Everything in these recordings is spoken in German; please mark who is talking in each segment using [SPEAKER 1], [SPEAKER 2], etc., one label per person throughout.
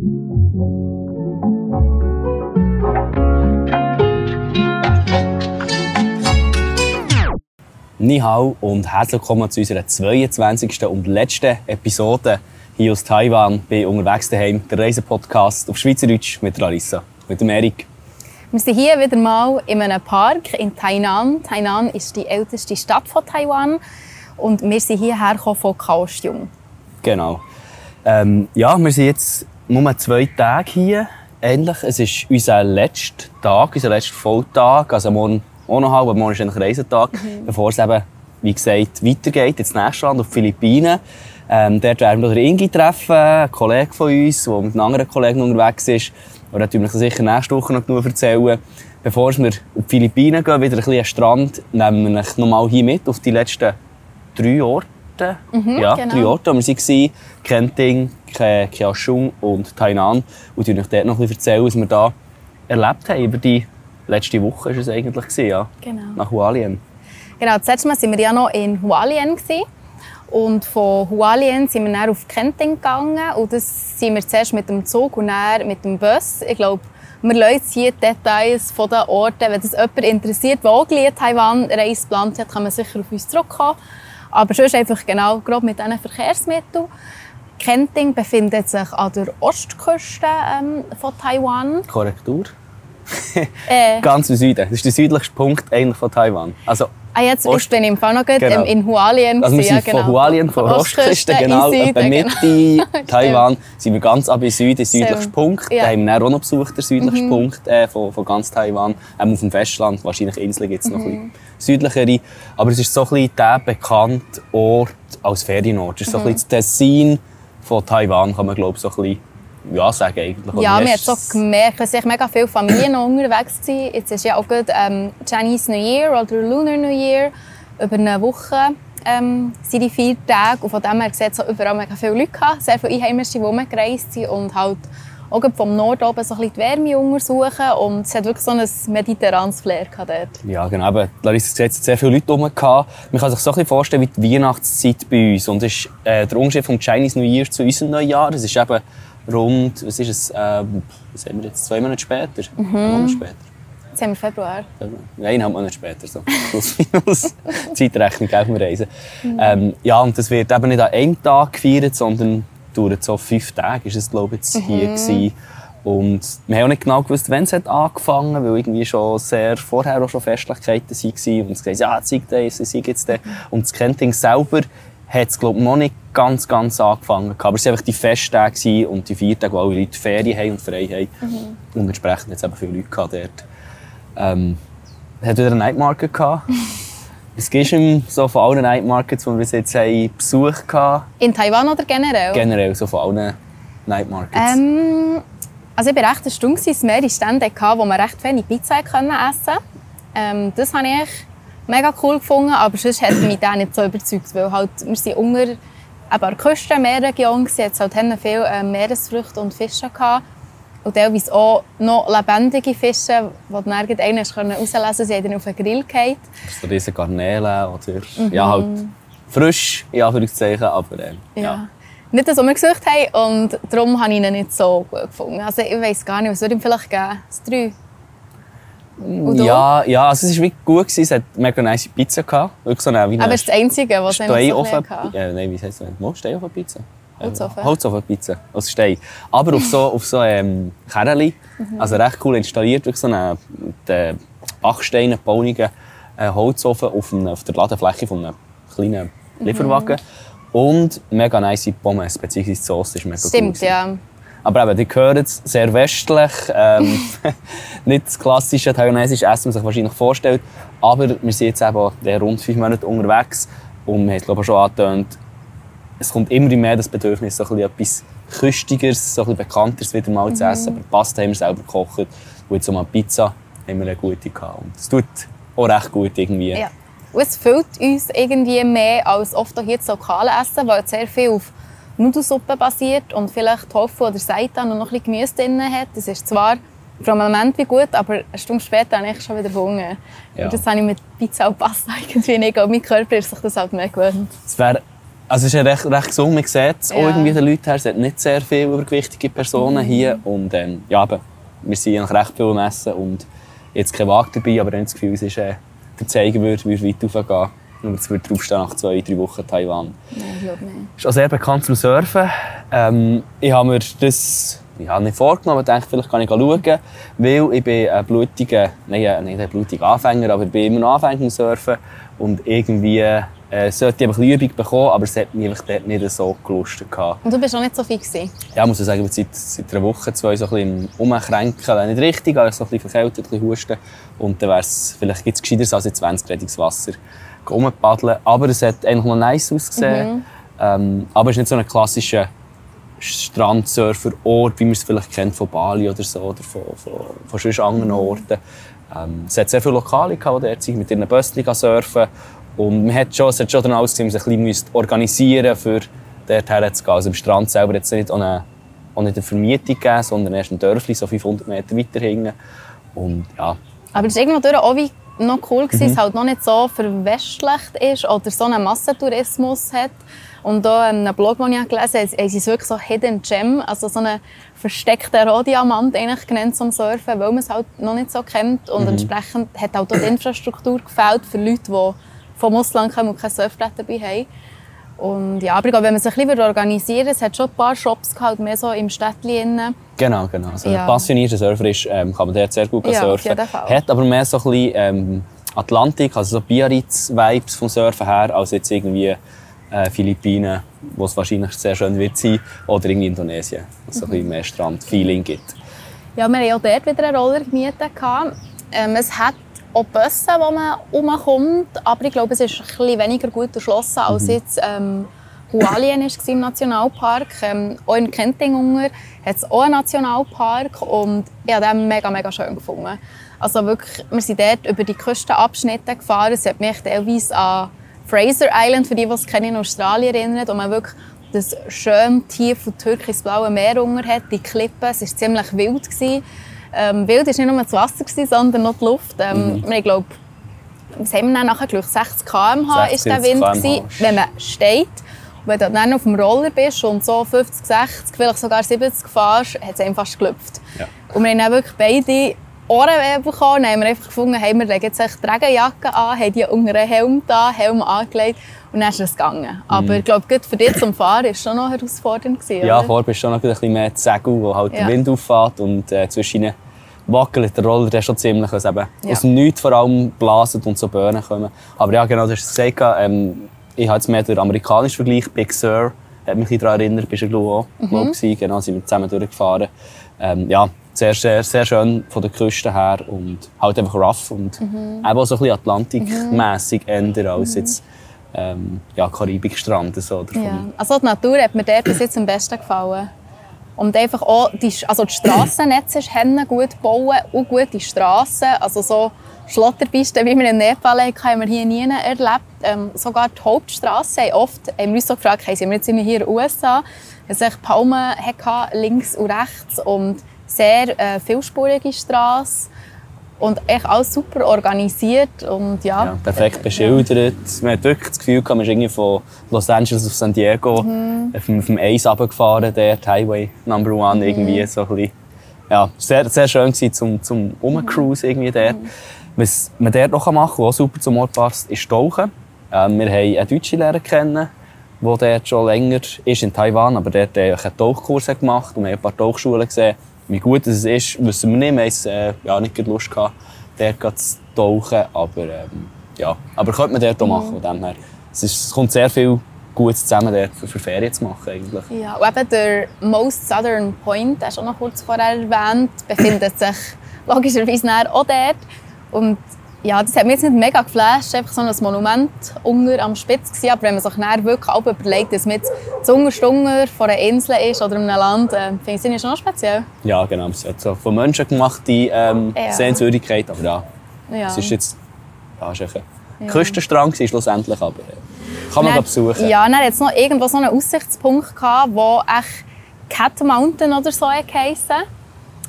[SPEAKER 1] Ni hao und herzlich willkommen zu unserer 22. und letzten Episode hier aus Taiwan bei «Unterwegs daheim», der Reisepodcast auf Schweizerdeutsch mit Larissa, mit dem Erik.
[SPEAKER 2] Wir sind hier wieder mal in einem Park in Tainan. Tainan ist die älteste Stadt von Taiwan und wir sind hierher von Kaohsiung.
[SPEAKER 1] Genau. Ähm, ja, wir sind jetzt nur zwei Tage hier. Ähnlich, es ist unser letzter Tag, unser letzter Volltag. Also morgen auch noch halb, aber morgen ist eigentlich Reisetag, mhm. bevor es eben, wie gesagt, weitergeht ins nächste Land, auf die Philippinen. Ähm, dort werden wir Ingi treffen, einen Kollegen von uns, der mit einem anderen Kollegen unterwegs ist. Und dann wir sicher nächste Woche noch genug erzählen. Bevor wir auf die Philippinen gehen, wieder ein bisschen an Strand, nehmen wir euch nochmal hier mit auf die letzten drei Orte.
[SPEAKER 2] Mhm,
[SPEAKER 1] ja,
[SPEAKER 2] genau.
[SPEAKER 1] drei Orte, wo wir waren. Kenting, Kaohsiung und Tainan. Und euch dort noch ein bisschen erzählen, was wir da erlebt haben. Über die letzte Woche war es eigentlich, ja.
[SPEAKER 2] Genau.
[SPEAKER 1] Nach Hualien.
[SPEAKER 2] Genau, das letzte Mal waren wir ja noch in Hualien. Und von Hualien sind wir dann auf Kenting gegangen. Und das sind wir zuerst mit dem Zug und dann mit dem Bus. Ich glaube, wir lassen hier die Details von den Orten. Wenn das jemand interessiert, der auch Taiwan Reise geplant hat, kann man sicher auf uns zurückkommen. Aber sonst einfach genau grob mit diesen Verkehrsmitteln. Kenting befindet sich an der Ostküste ähm, von Taiwan.
[SPEAKER 1] Korrektur.
[SPEAKER 2] Äh.
[SPEAKER 1] Ganz im Süden. Das ist der südlichste Punkt eigentlich von Taiwan. Also,
[SPEAKER 2] Ah, jetzt
[SPEAKER 1] Ost-
[SPEAKER 2] ich bin im Fall noch gut,
[SPEAKER 1] Genau.
[SPEAKER 2] in Hualien.
[SPEAKER 1] also wir sind
[SPEAKER 2] ja, genau.
[SPEAKER 1] von Hualien, von der Ostküste, genau,
[SPEAKER 2] in
[SPEAKER 1] etwa Mitte
[SPEAKER 2] genau.
[SPEAKER 1] Taiwan, sind wir ganz ab in Süden, der südlichste
[SPEAKER 2] So.
[SPEAKER 1] Punkt.
[SPEAKER 2] Ja. Mhm.
[SPEAKER 1] Den haben wir auch noch besucht, der südlichste Punkt äh, von, von ganz Taiwan. Ähm, auf dem Festland, wahrscheinlich Inseln gibt es noch ein
[SPEAKER 2] Mhm.
[SPEAKER 1] bisschen südlichere. Aber es ist so ein bisschen der bekannte Ort als Ferienort. Es ist so ein
[SPEAKER 2] Mhm.
[SPEAKER 1] bisschen das Tessin von Taiwan, kann man glaube so ein bisschen ja, sagen eigentlich. Oder
[SPEAKER 2] Ja, wir haben so
[SPEAKER 1] du's-
[SPEAKER 2] gemerkt, dass mega viele Familien noch unterwegs waren. Jetzt ist ja auch gut ähm, Chinese New Year oder Lunar New Year. Über eine Woche ähm, sind die vier Tage. Und von dem her sieht es auch überall mega viele Leute gehabt. Sehr viele Einheimische, die rumgereist sind und halt auch vom Norden oben so ein bisschen die Wärme untersuchen. Und es hat wirklich so ein mediterranes Flair gehabt dort.
[SPEAKER 1] Ja, genau. Aber Larissa gesagt, es hat sehr viele Leute rum. Man kann sich so ein bisschen vorstellen wie die Weihnachtszeit bei uns. Und das ist äh, der Unterschied vom Chinese New Year zu unserem Neujahr. Es ist eben rund, was ist es, ähm, was haben wir jetzt, zwei Monate später?
[SPEAKER 2] Mhm.
[SPEAKER 1] Einen Monat später.
[SPEAKER 2] Jetzt haben wir Februar.
[SPEAKER 1] Ja, eineinhalb Monate später, so. Plus, minus. Zeitrechnung auf dem Reisen. Ähm, ja, und das wird eben nicht an einem Tag gefeiert, sondern dauert so fünf Tage, ist es, glaube ich, jetzt hier gewesen. Und wir haben auch nicht genau gewusst, wann es hat angefangen hat, weil irgendwie schon sehr vorher auch schon Festlichkeiten waren. Und es gesagt, ja, zeig das, zeig jetzt das. Und das Kenting selber hat es, glaube ich, noch nicht ganz, ganz angefangen. gehabt. Aber es waren einfach die Festtage und die vier Tage, wo alle Leute Ferien haben und frei haben. Und entsprechend hat es eben viele Leute gehabt dort. Ähm, es hat wieder eine Night Market Es gibt ihm so von allen Night Markets, die wir bis jetzt haben, Besuch gehabt.
[SPEAKER 2] In Taiwan oder generell?
[SPEAKER 1] Generell so von allen Night Markets.
[SPEAKER 2] Ähm, also ich war recht erstaunt, dass es mehrere Stände wo man recht wenig Pizza können essen konnte. Ähm, das habe ich mega cool gefunden, aber sonst hat mich das nicht so überzeugt, weil halt, wir sind unter der Küste, Meerregion, es hat halt viele äh, Meeresfrüchte und Fische gehabt. Und teilweise auch noch lebendige Fische, die du gleich einen herauslesen konntest, sie haben dann auf den Grill gefallen.
[SPEAKER 1] So diese Garnelen oder
[SPEAKER 2] Mhm.
[SPEAKER 1] ja, halt frisch, in Anführungszeichen, aber ähm, ja.
[SPEAKER 2] Ja. Nicht das, was wir gesucht haben und darum habe ich ihn nicht so gut gefunden. Also ich weiß gar nicht, was würde ihm vielleicht geben? Das 3? Und du?
[SPEAKER 1] Ja, ja, also es war wirklich gut. Gewesen. Es hat mega nice Pizza. Gehabt. Wirklich so eine, wie
[SPEAKER 2] Aber
[SPEAKER 1] eine
[SPEAKER 2] es ist das Einzige, was ich
[SPEAKER 1] Steinofen.
[SPEAKER 2] hatte.
[SPEAKER 1] Ja, nein, wie heißt das? Mo, Steinofen-Pizza?
[SPEAKER 2] Holzofen.
[SPEAKER 1] Holzofen-Pizza, aus Stein. Aber auf so, auf so ähm, Kerli. Also recht cool installiert. Wirklich so einen äh, Backsteinen gebauenen äh, Holzofen auf, einem, auf der Ladefläche von einem kleinen Lieferwagen. Und mega nice Pommes, beziehungsweise die Sauce ist mega cool.
[SPEAKER 2] Stimmt,
[SPEAKER 1] gewesen.
[SPEAKER 2] ja.
[SPEAKER 1] Aber eben, die gehören sehr westlich. Ähm, nicht das klassische taiwanesische Essen, wie man sich wahrscheinlich vorstellt. Aber wir sind jetzt eben der rund fünf Monate unterwegs. Und wir haben es glaube ich schon angetönt, es kommt immer mehr das Bedürfnis, so ein bisschen etwas Küstigeres, so ein bisschen Bekannteres wieder mal zu essen. Aber Pasta haben wir selber gekocht. Und jetzt so mal Pizza haben wir eine gute gehabt. Und es tut auch recht gut irgendwie.
[SPEAKER 2] ja. Und es füllt uns irgendwie mehr als oft auch hier das lokale Essen, weil es sehr viel auf Nudelsuppe basiert und vielleicht Tofu oder Seitan und noch ein bisschen Gemüse drin hat. Das ist zwar für einen Moment wie gut, aber eine Stunde später habe ich schon wieder Hunger.
[SPEAKER 1] Ja.
[SPEAKER 2] Und das habe ich mit Pizza und Pasta irgendwie nicht. Und mein Körper ist sich das halt mehr gewöhnt.
[SPEAKER 1] Es wäre Also es ist ja recht, recht gesund, man sieht es auch
[SPEAKER 2] Ja.
[SPEAKER 1] irgendwie den Leuten her. Es hat nicht sehr viele übergewichtige Personen hier. Und ähm, ja, eben, wir sind eigentlich recht viel am Essen und jetzt kein Wagen dabei, aber ich habe das Gefühl, es ist, äh, der Zeiger würde, würde weit raufgehen. Und es würde draufstehen nach zwei, drei Wochen Taiwan.
[SPEAKER 2] Nein, ich glaube nicht.
[SPEAKER 1] ist auch sehr bekannt zum Surfen. Ähm, ich habe mir das ja, nicht vorgenommen, aber dachte, vielleicht kann ich schauen, weil ich bin ein blutiger, nein, äh, nicht ein blutiger Anfänger, aber ich bin immer noch Anfänger im Surfen und irgendwie äh, sollte ich einfach Übung bekommen, aber es hat mich einfach dort nicht so gelustet gehabt.
[SPEAKER 2] Und du bist auch nicht so fit gewesen.
[SPEAKER 1] Ja, ich muss sagen, ich seit, seit einer Woche, zwei so ein bisschen im Umkränkeln, nicht richtig, aber so ein bisschen verkältet, ein bisschen husten und dann wäre es, vielleicht gibt es gescheiter als in 20 Grad ins Wasser rumpaddeln. Aber es hat eigentlich noch nice ausgesehen. Ähm, aber es ist nicht so ein klassischer Strandsurfer-Ort, wie man es vielleicht kennt von Bali oder so, oder von, von, von sonst anderen Orten. Ähm, es hat sehr viele Lokale, gehabt, die dort mit ihren Bösschen surfen Und man hat schon, es hat schon dann alles gesehen, man sich ein bisschen organisieren für dorthin zu gehen. Also am Strand selber hat es nicht eine, auch nicht eine Vermietung gegeben, sondern erst ein Dörfli, so 500 Meter weiter hinten. Und ja,
[SPEAKER 2] Aber es war irgendwo auch wie noch cool, gewesen,
[SPEAKER 1] Mhm.
[SPEAKER 2] dass es halt noch nicht so verwestlicht ist oder so einen Massentourismus hat. Und da in einem Blog, den ich gelesen habe, haben sie es wirklich so Hidden Gem, also so einen versteckten Rohdiamant eigentlich genannt zum Surfen, weil man es halt noch nicht so kennt.
[SPEAKER 1] Mhm.
[SPEAKER 2] Und entsprechend hat halt auch die Infrastruktur gefällt für Leute, die vom Ausland kommen und kein Surfbrett dabei haben. Und ja, aber glaube, wenn man sich ein bisschen organisieren würde, es hat schon ein paar Shops gehabt, mehr so im Städtchen.
[SPEAKER 1] Genau, genau. Also,
[SPEAKER 2] Ja.
[SPEAKER 1] man passionierter Surfer ist, ähm, kann man dort sehr gut
[SPEAKER 2] Ja,
[SPEAKER 1] surfen. Hat aber mehr so ein bisschen ähm, Atlantik, also so Biarritz-Vibes vom Surfen her, als jetzt irgendwie äh, Philippinen, wo es wahrscheinlich sehr schön wird sein, oder irgendwie Indonesien, wo es so ein
[SPEAKER 2] Mhm.
[SPEAKER 1] bisschen mehr Strand-Feeling gibt.
[SPEAKER 2] Ja, wir haben auch dort wieder einen Roller gemietet. Ähm, es hat auch Busse, wo man rumkommt, aber ich glaube, es ist ein bisschen weniger gut erschlossen, als jetzt ähm, Hualien war im Nationalpark. Ähm, auch in Kentingunger hat es auch einen Nationalpark und ich habe den mega, mega schön gefunden. Also wirklich, wir sind dort über die Küstenabschnitte gefahren. Es hat mich teilweise an Fraser Island, für die, die es kennen, in Australien erinnert, wo man wirklich das schön tief und türkisblaue Meer unter hat, die Klippen. Es war ziemlich wild. Gewesen. Ähm, wild war nicht nur das Wasser, gewesen, sondern noch die Luft. Ähm, Ich glaube, was haben wir nachher geschaut? 60 km/h
[SPEAKER 1] 60,
[SPEAKER 2] ist der Wind,
[SPEAKER 1] 70
[SPEAKER 2] gewesen, wenn man steht. Und wenn du dann auf dem Roller bist und so 50, 60, vielleicht sogar 70 fährst, hat es einem fast gelüpft.
[SPEAKER 1] Ja.
[SPEAKER 2] Und wir haben wirklich beide Ohrenweh bekommen. Dann haben wir einfach gefunden, hey, wir legen jetzt echt die Regenjacke an, haben die unter einen Helm da, Helm angelegt und dann ist es gegangen. Aber ich glaube, für dich zum Fahren war es schon noch herausfordernd. Gewesen.
[SPEAKER 1] Ja,
[SPEAKER 2] oder?
[SPEAKER 1] vorher bist du schon noch ein bisschen mehr die Segel, wo halt
[SPEAKER 2] Ja.
[SPEAKER 1] der Wind auffährt und äh, zwischen ihnen wackelt der Roller der schon ziemlich, es eben
[SPEAKER 2] Ja.
[SPEAKER 1] aus Nichts vor allem blasen und so Böen kommen. Aber ja, genau, du hast es gesagt, ähm, ich habe jetzt mehr den amerikanischen Vergleich, Big Sur, hat mich daran erinnert, bist du glaube ich auch,
[SPEAKER 2] Mhm.
[SPEAKER 1] glaub, gewesen. genau, sind wir zusammen durchgefahren. Ähm, ja, sehr, sehr, sehr schön von der Küste her und halt einfach rough und
[SPEAKER 2] Mhm.
[SPEAKER 1] eben auch so ein bisschen Atlantikmässig eher als jetzt ähm, ja, Karibikstrand. So,
[SPEAKER 2] Ja. Also die Natur hat mir dort bis jetzt am besten gefallen. Und einfach auch die, also die Strassennetze hennen gut bauen und gute Strassen. Also so Schlotterpisten, wie wir in Nepal hatten, haben wir hier nie erlebt. Ähm, sogar die Hauptstrasse haben oft haben wir uns so gefragt, hey, sind wir jetzt hier in den USA? Es echt Palmen hatte, links und rechts und sehr äh, vielspurige Straße. Und echt alles super organisiert. Und ja,
[SPEAKER 1] Ja, perfekt beschildert. Man hat wirklich das Gefühl, man ist irgendwie von Los Angeles auf San Diego
[SPEAKER 2] Mhm.
[SPEAKER 1] auf dem- auf dem Eis runtergefahren, der Highway Number One
[SPEAKER 2] Mhm.
[SPEAKER 1] irgendwie so ein bisschen. Ja, sehr, sehr schön gewesen zum, zum Rumcruise irgendwie dort.
[SPEAKER 2] Mhm.
[SPEAKER 1] Was man dort noch machen kann, was super zum Ort passt, ist Tauchen. Ähm, wir haben eine deutsche Lehrer kennen, die dort schon länger ist in Taiwan, aber dort äh, einen Tauchkurs hat gemacht und wir haben ein paar Tauchschulen gesehen. Wie gut es ist, wissen wir nicht. Wir haben äh, ja, nicht Lust gehabt, dort zu tauchen, aber ähm, ja, aber könnte man dort auch machen. Von dem her. Es, ist, es kommt sehr viel Gutes zusammen dort für, für Ferien zu machen eigentlich.
[SPEAKER 2] Ja, und eben der Most Southern Point, hast du auch noch kurz vorher erwähnt, befindet sich logischerweise auch dort. Und ja, das hat mich jetzt nicht mega geflasht, einfach so ein Monument unter am Spitz gewesen. Aber wenn man sich näher wirklich auch überlegt, dass man jetzt zuunterst unter von einer Insel ist oder einem Land, äh, finde ich es schon speziell.
[SPEAKER 1] Ja, genau. Es hat so von Menschen gemachte ähm,
[SPEAKER 2] Ja.
[SPEAKER 1] Sehenswürdigkeit, aber ja,
[SPEAKER 2] Ja.
[SPEAKER 1] es ist jetzt ja, ist ein Küstenstrand gewesen, schlussendlich, aber äh, kann man
[SPEAKER 2] Dann-
[SPEAKER 1] da besuchen.
[SPEAKER 2] Ja, dann es noch irgendwo so einen Aussichtspunkt gehabt, wo echt Cat Mountain oder so geheissen.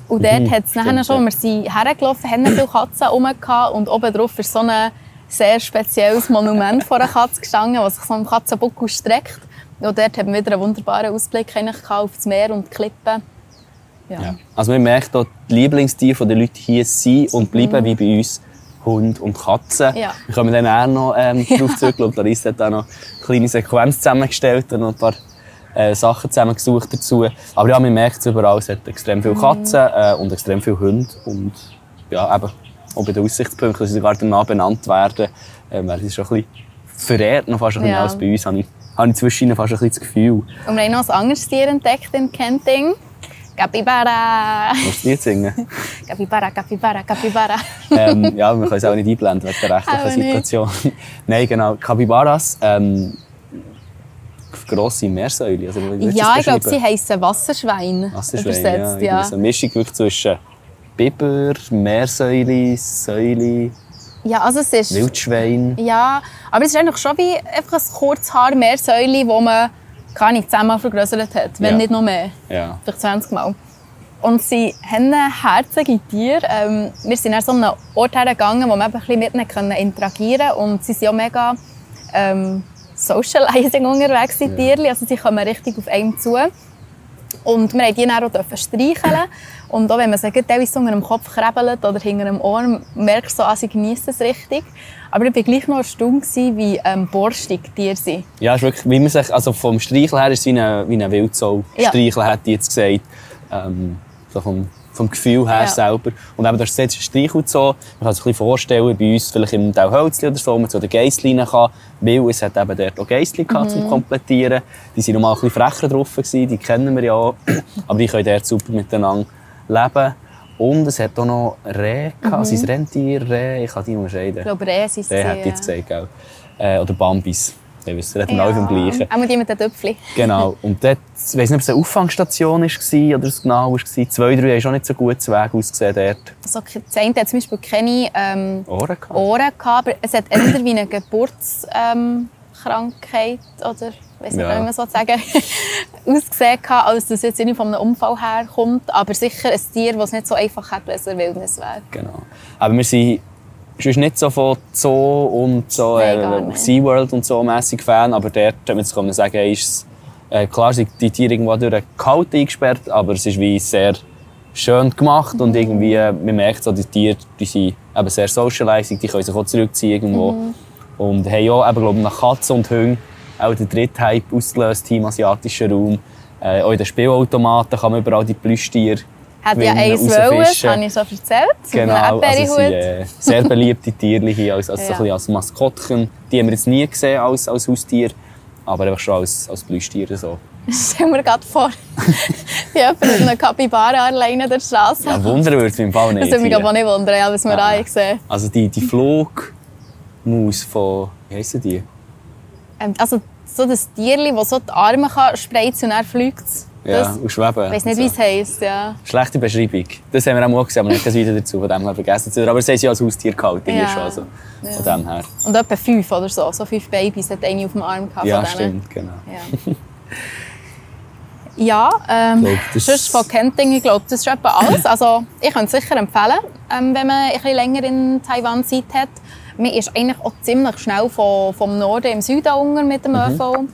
[SPEAKER 2] Und dort
[SPEAKER 1] Mhm,
[SPEAKER 2] hat es nachher schon, wir sind hergelaufen, haben viele Katzen rum und oben drauf ist so ein sehr spezielles Monument vor einer Katze gestanden, das sich so im Katzenbuckel streckt. ja, dort haben wir wieder einen wunderbaren Ausblick auf das Meer und die Klippen.
[SPEAKER 1] Ja. ja. Also man merkt auch, die Lieblingstiere der Leute hier sind und bleiben mhm. wie bei uns Hund und Katzen. Ja. Wir kommen dann auch noch ähm, darauf zurück. Ich glaube, Larissa hat auch noch eine kleine Sequenz zusammengestellt und noch ein paar äh, Sachen zusammengesucht dazu. Aber ja, man merkt es überall, es hat extrem viele Katzen äh, und extrem viele Hunde. Und ja, eben, auch bei den Aussichtspunkten, die sogar danach benannt werden, äh, werden sie schon ein bisschen verehrt, noch fast ein bisschen ja. als bei uns, habe ich, habe ich zwischen fast ein bisschen das Gefühl.
[SPEAKER 2] Und wir haben noch ein anderes Tier entdeckt in Kenting. Capybara.
[SPEAKER 1] Musst du nicht singen?
[SPEAKER 2] Capybara, Capybara, Capybara.
[SPEAKER 1] ähm, ja, wir können es auch nicht einblenden wegen der rechtlichen Situation. Nein, genau. Capybaras, ähm, grosse Meersäule. Also,
[SPEAKER 2] ja, ich glaube, sie heißen Wasserschwein.
[SPEAKER 1] Wasserschwein, übersetzt, ja. ja. So eine Mischung wirklich zwischen Biber, Meersäule, Säule.
[SPEAKER 2] Ja, also es ist...
[SPEAKER 1] Wildschwein.
[SPEAKER 2] Ja, aber es ist eigentlich schon wie einfach ein Kurzhaar Meersäule, wo man gar nicht zehnmal vergrößert hat, wenn ja. nicht noch mehr.
[SPEAKER 1] Ja.
[SPEAKER 2] Vielleicht 20 Mal. Und sie haben herzige Tiere. Ähm, wir sind an so einem Ort hergegangen, wo wir ein bisschen mit ihnen interagieren können. Und sie sind auch mega ähm, socializing unterwegs, die ja. Tiere. Also sie kommen richtig auf einen zu. Und wir durften die dann auch streicheln. Und auch wenn man sie teilweise unter dem Kopf krebelt oder hinter dem Ohr, merkst du, so, ah, sie genießen es richtig. Aber ich war gleich noch erstaunt, wie ähm, borstig die sind.
[SPEAKER 1] Ja, ist wirklich, wie man sich, also vom Streicheln her ist es wie ein, wie Wildsau. Ja. Streicheln, hätte ich jetzt gesagt. Ähm, so vom, vom Gefühl her ja. selber. Und eben, das ist Streichelt so. Man kann sich ein bisschen vorstellen, bei uns vielleicht im Tauhölzli oder so, wo man zu den Geissleinen kann. Weil es hat eben dort auch Geissli mhm. zum Komplettieren. Die waren noch mal ein bisschen frecher drauf, gewesen, die kennen wir ja auch. Aber die können dort super miteinander leben. Und es hat auch noch Rehe gehabt. Mhm. Sind Rentier, Rehe? Ich kann die unterscheiden. Ich
[SPEAKER 2] glaube, Rehe sind sie. Rehe
[SPEAKER 1] hat jetzt gesagt, gell? Äh, oder Bambis. Ich weiß, reden ja. vom Gleichen.
[SPEAKER 2] Auch mit den Töpfchen.
[SPEAKER 1] genau. Und dort, ich weiß nicht, ob es eine Auffangstation war oder es genau war. Zwei, drei haben schon nicht so gut Weg ausgesehen dort.
[SPEAKER 2] Also, das eine hat zum Beispiel keine ähm,
[SPEAKER 1] Ohren, gehabt.
[SPEAKER 2] Ohren gehabt, aber es hat eher wie eine Geburtskrankheit ähm, oder weiß nicht, ja. wie man so sagen, ausgesehen hat, als dass es jetzt nicht von einem Unfall herkommt. Aber sicher ein Tier, das es nicht so einfach hat, wenn es eine Wildnis wäre.
[SPEAKER 1] Genau. Aber wir sind sonst nicht so von Zoo und so
[SPEAKER 2] Nein,
[SPEAKER 1] äh, SeaWorld und so mäßig Fan, aber dort, kann man sagen, ist es, äh, klar sind die Tiere irgendwo durch einen Kalt eingesperrt, aber es ist wie sehr schön gemacht mhm. und irgendwie, äh, man merkt so, die Tiere die sind eben sehr socializing, die können sich auch zurückziehen irgendwo. Mhm. Und haben auch, eben, glaube nach Katzen und Hunden auch der dritte Hype ausgelöst im asiatischen Raum. Äh, auch in den Spielautomaten kann man überall die Plüschtiere
[SPEAKER 2] hat ja eins wollen, das habe ich so erzählt.
[SPEAKER 1] Genau, also sind äh, sehr beliebte Tiere hier als, als, ja. so als Maskottchen. Die haben wir jetzt nie gesehen als, als Haustier, aber einfach schon als, als Plüschtiere. So.
[SPEAKER 2] Stell mir gerade vor, wie jemand mit einer Kapibara alleine der Straße.
[SPEAKER 1] Ja, wundern würde es mich im Fall nicht.
[SPEAKER 2] Das würde mich aber nicht wundern, ja, was wir ja. da gesehen
[SPEAKER 1] Also die, die Flugmaus von, wie heissen die?
[SPEAKER 2] Ähm, also so das Tierli, das so die Arme kann spreizen und dann fliegt
[SPEAKER 1] ja, und schweben.
[SPEAKER 2] Ich weiß nicht, wie es heisst. Ja.
[SPEAKER 1] Schlechte Beschreibung. Das haben wir auch mal gesehen, aber nicht das Video dazu, von dem her vergessen. Aber sie haben ja als Haustier gehalten, ja. schon. Also, ja. Von dem her.
[SPEAKER 2] Und etwa fünf oder so. So fünf Babys hat eine auf dem Arm gehabt.
[SPEAKER 1] Ja, stimmt, genau.
[SPEAKER 2] Ja. Ja, ähm, glaub, sonst von Kenting, ich glaube, das ist etwa alles. Also, ich kann es sicher empfehlen, ähm, wenn man ein bisschen länger in Taiwan Zeit hat. Man ist eigentlich auch ziemlich schnell vom, vom Norden im Süden unter mit dem mhm.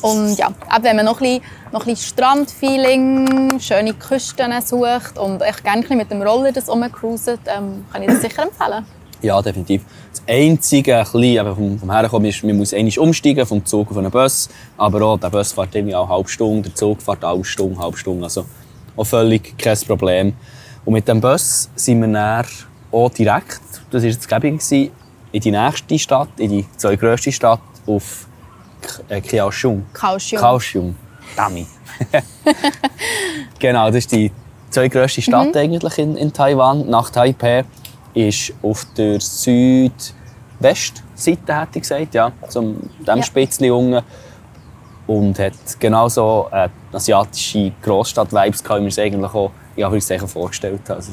[SPEAKER 2] Und ja, auch wenn man noch ein bisschen, noch ein bisschen Strandfeeling, schöne Küsten sucht und echt gerne mit dem Roller das rumcruiset, ähm, kann ich das sicher empfehlen.
[SPEAKER 1] Ja, definitiv. Das Einzige, ein vom, vom Herkommen ist, man muss einmal umsteigen vom Zug auf einen Bus. Aber auch, der Bus fährt irgendwie auch eine halbe Stunde, der Zug fährt auch eine Stunde, eine halbe Stunde. Also auch völlig kein Problem. Und mit dem Bus sind wir dann auch direkt, das war das Gebing, in die nächste Stadt, in die zweitgrößte Stadt auf äh, Kaohsiung.
[SPEAKER 2] Kaohsiung.
[SPEAKER 1] Kaohsiung. Dummy. genau, das ist die zweitgrößte Stadt mhm. eigentlich in, in Taiwan. Nach Taipei ist auf der Südwestseite, hätte ich gesagt, ja, zum dem ja. Spitzli unten. Und hat genauso äh, asiatische Großstadt-Vibes, wie wir es eigentlich auch in vorgestellt haben. Also,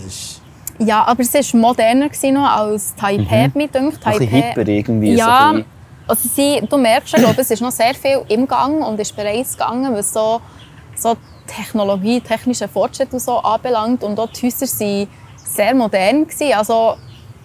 [SPEAKER 2] ja, aber es war moderner noch als Taipei, mhm. mit
[SPEAKER 1] Taipei. Ein bisschen hipper irgendwie.
[SPEAKER 2] Ja, so also sie, du merkst, ich glaube, es ist noch sehr viel im Gang und ist bereits gegangen, was so, so Technologie, technische Fortschritt und so anbelangt. Und auch die Häuser waren sehr modern. Gewesen. Also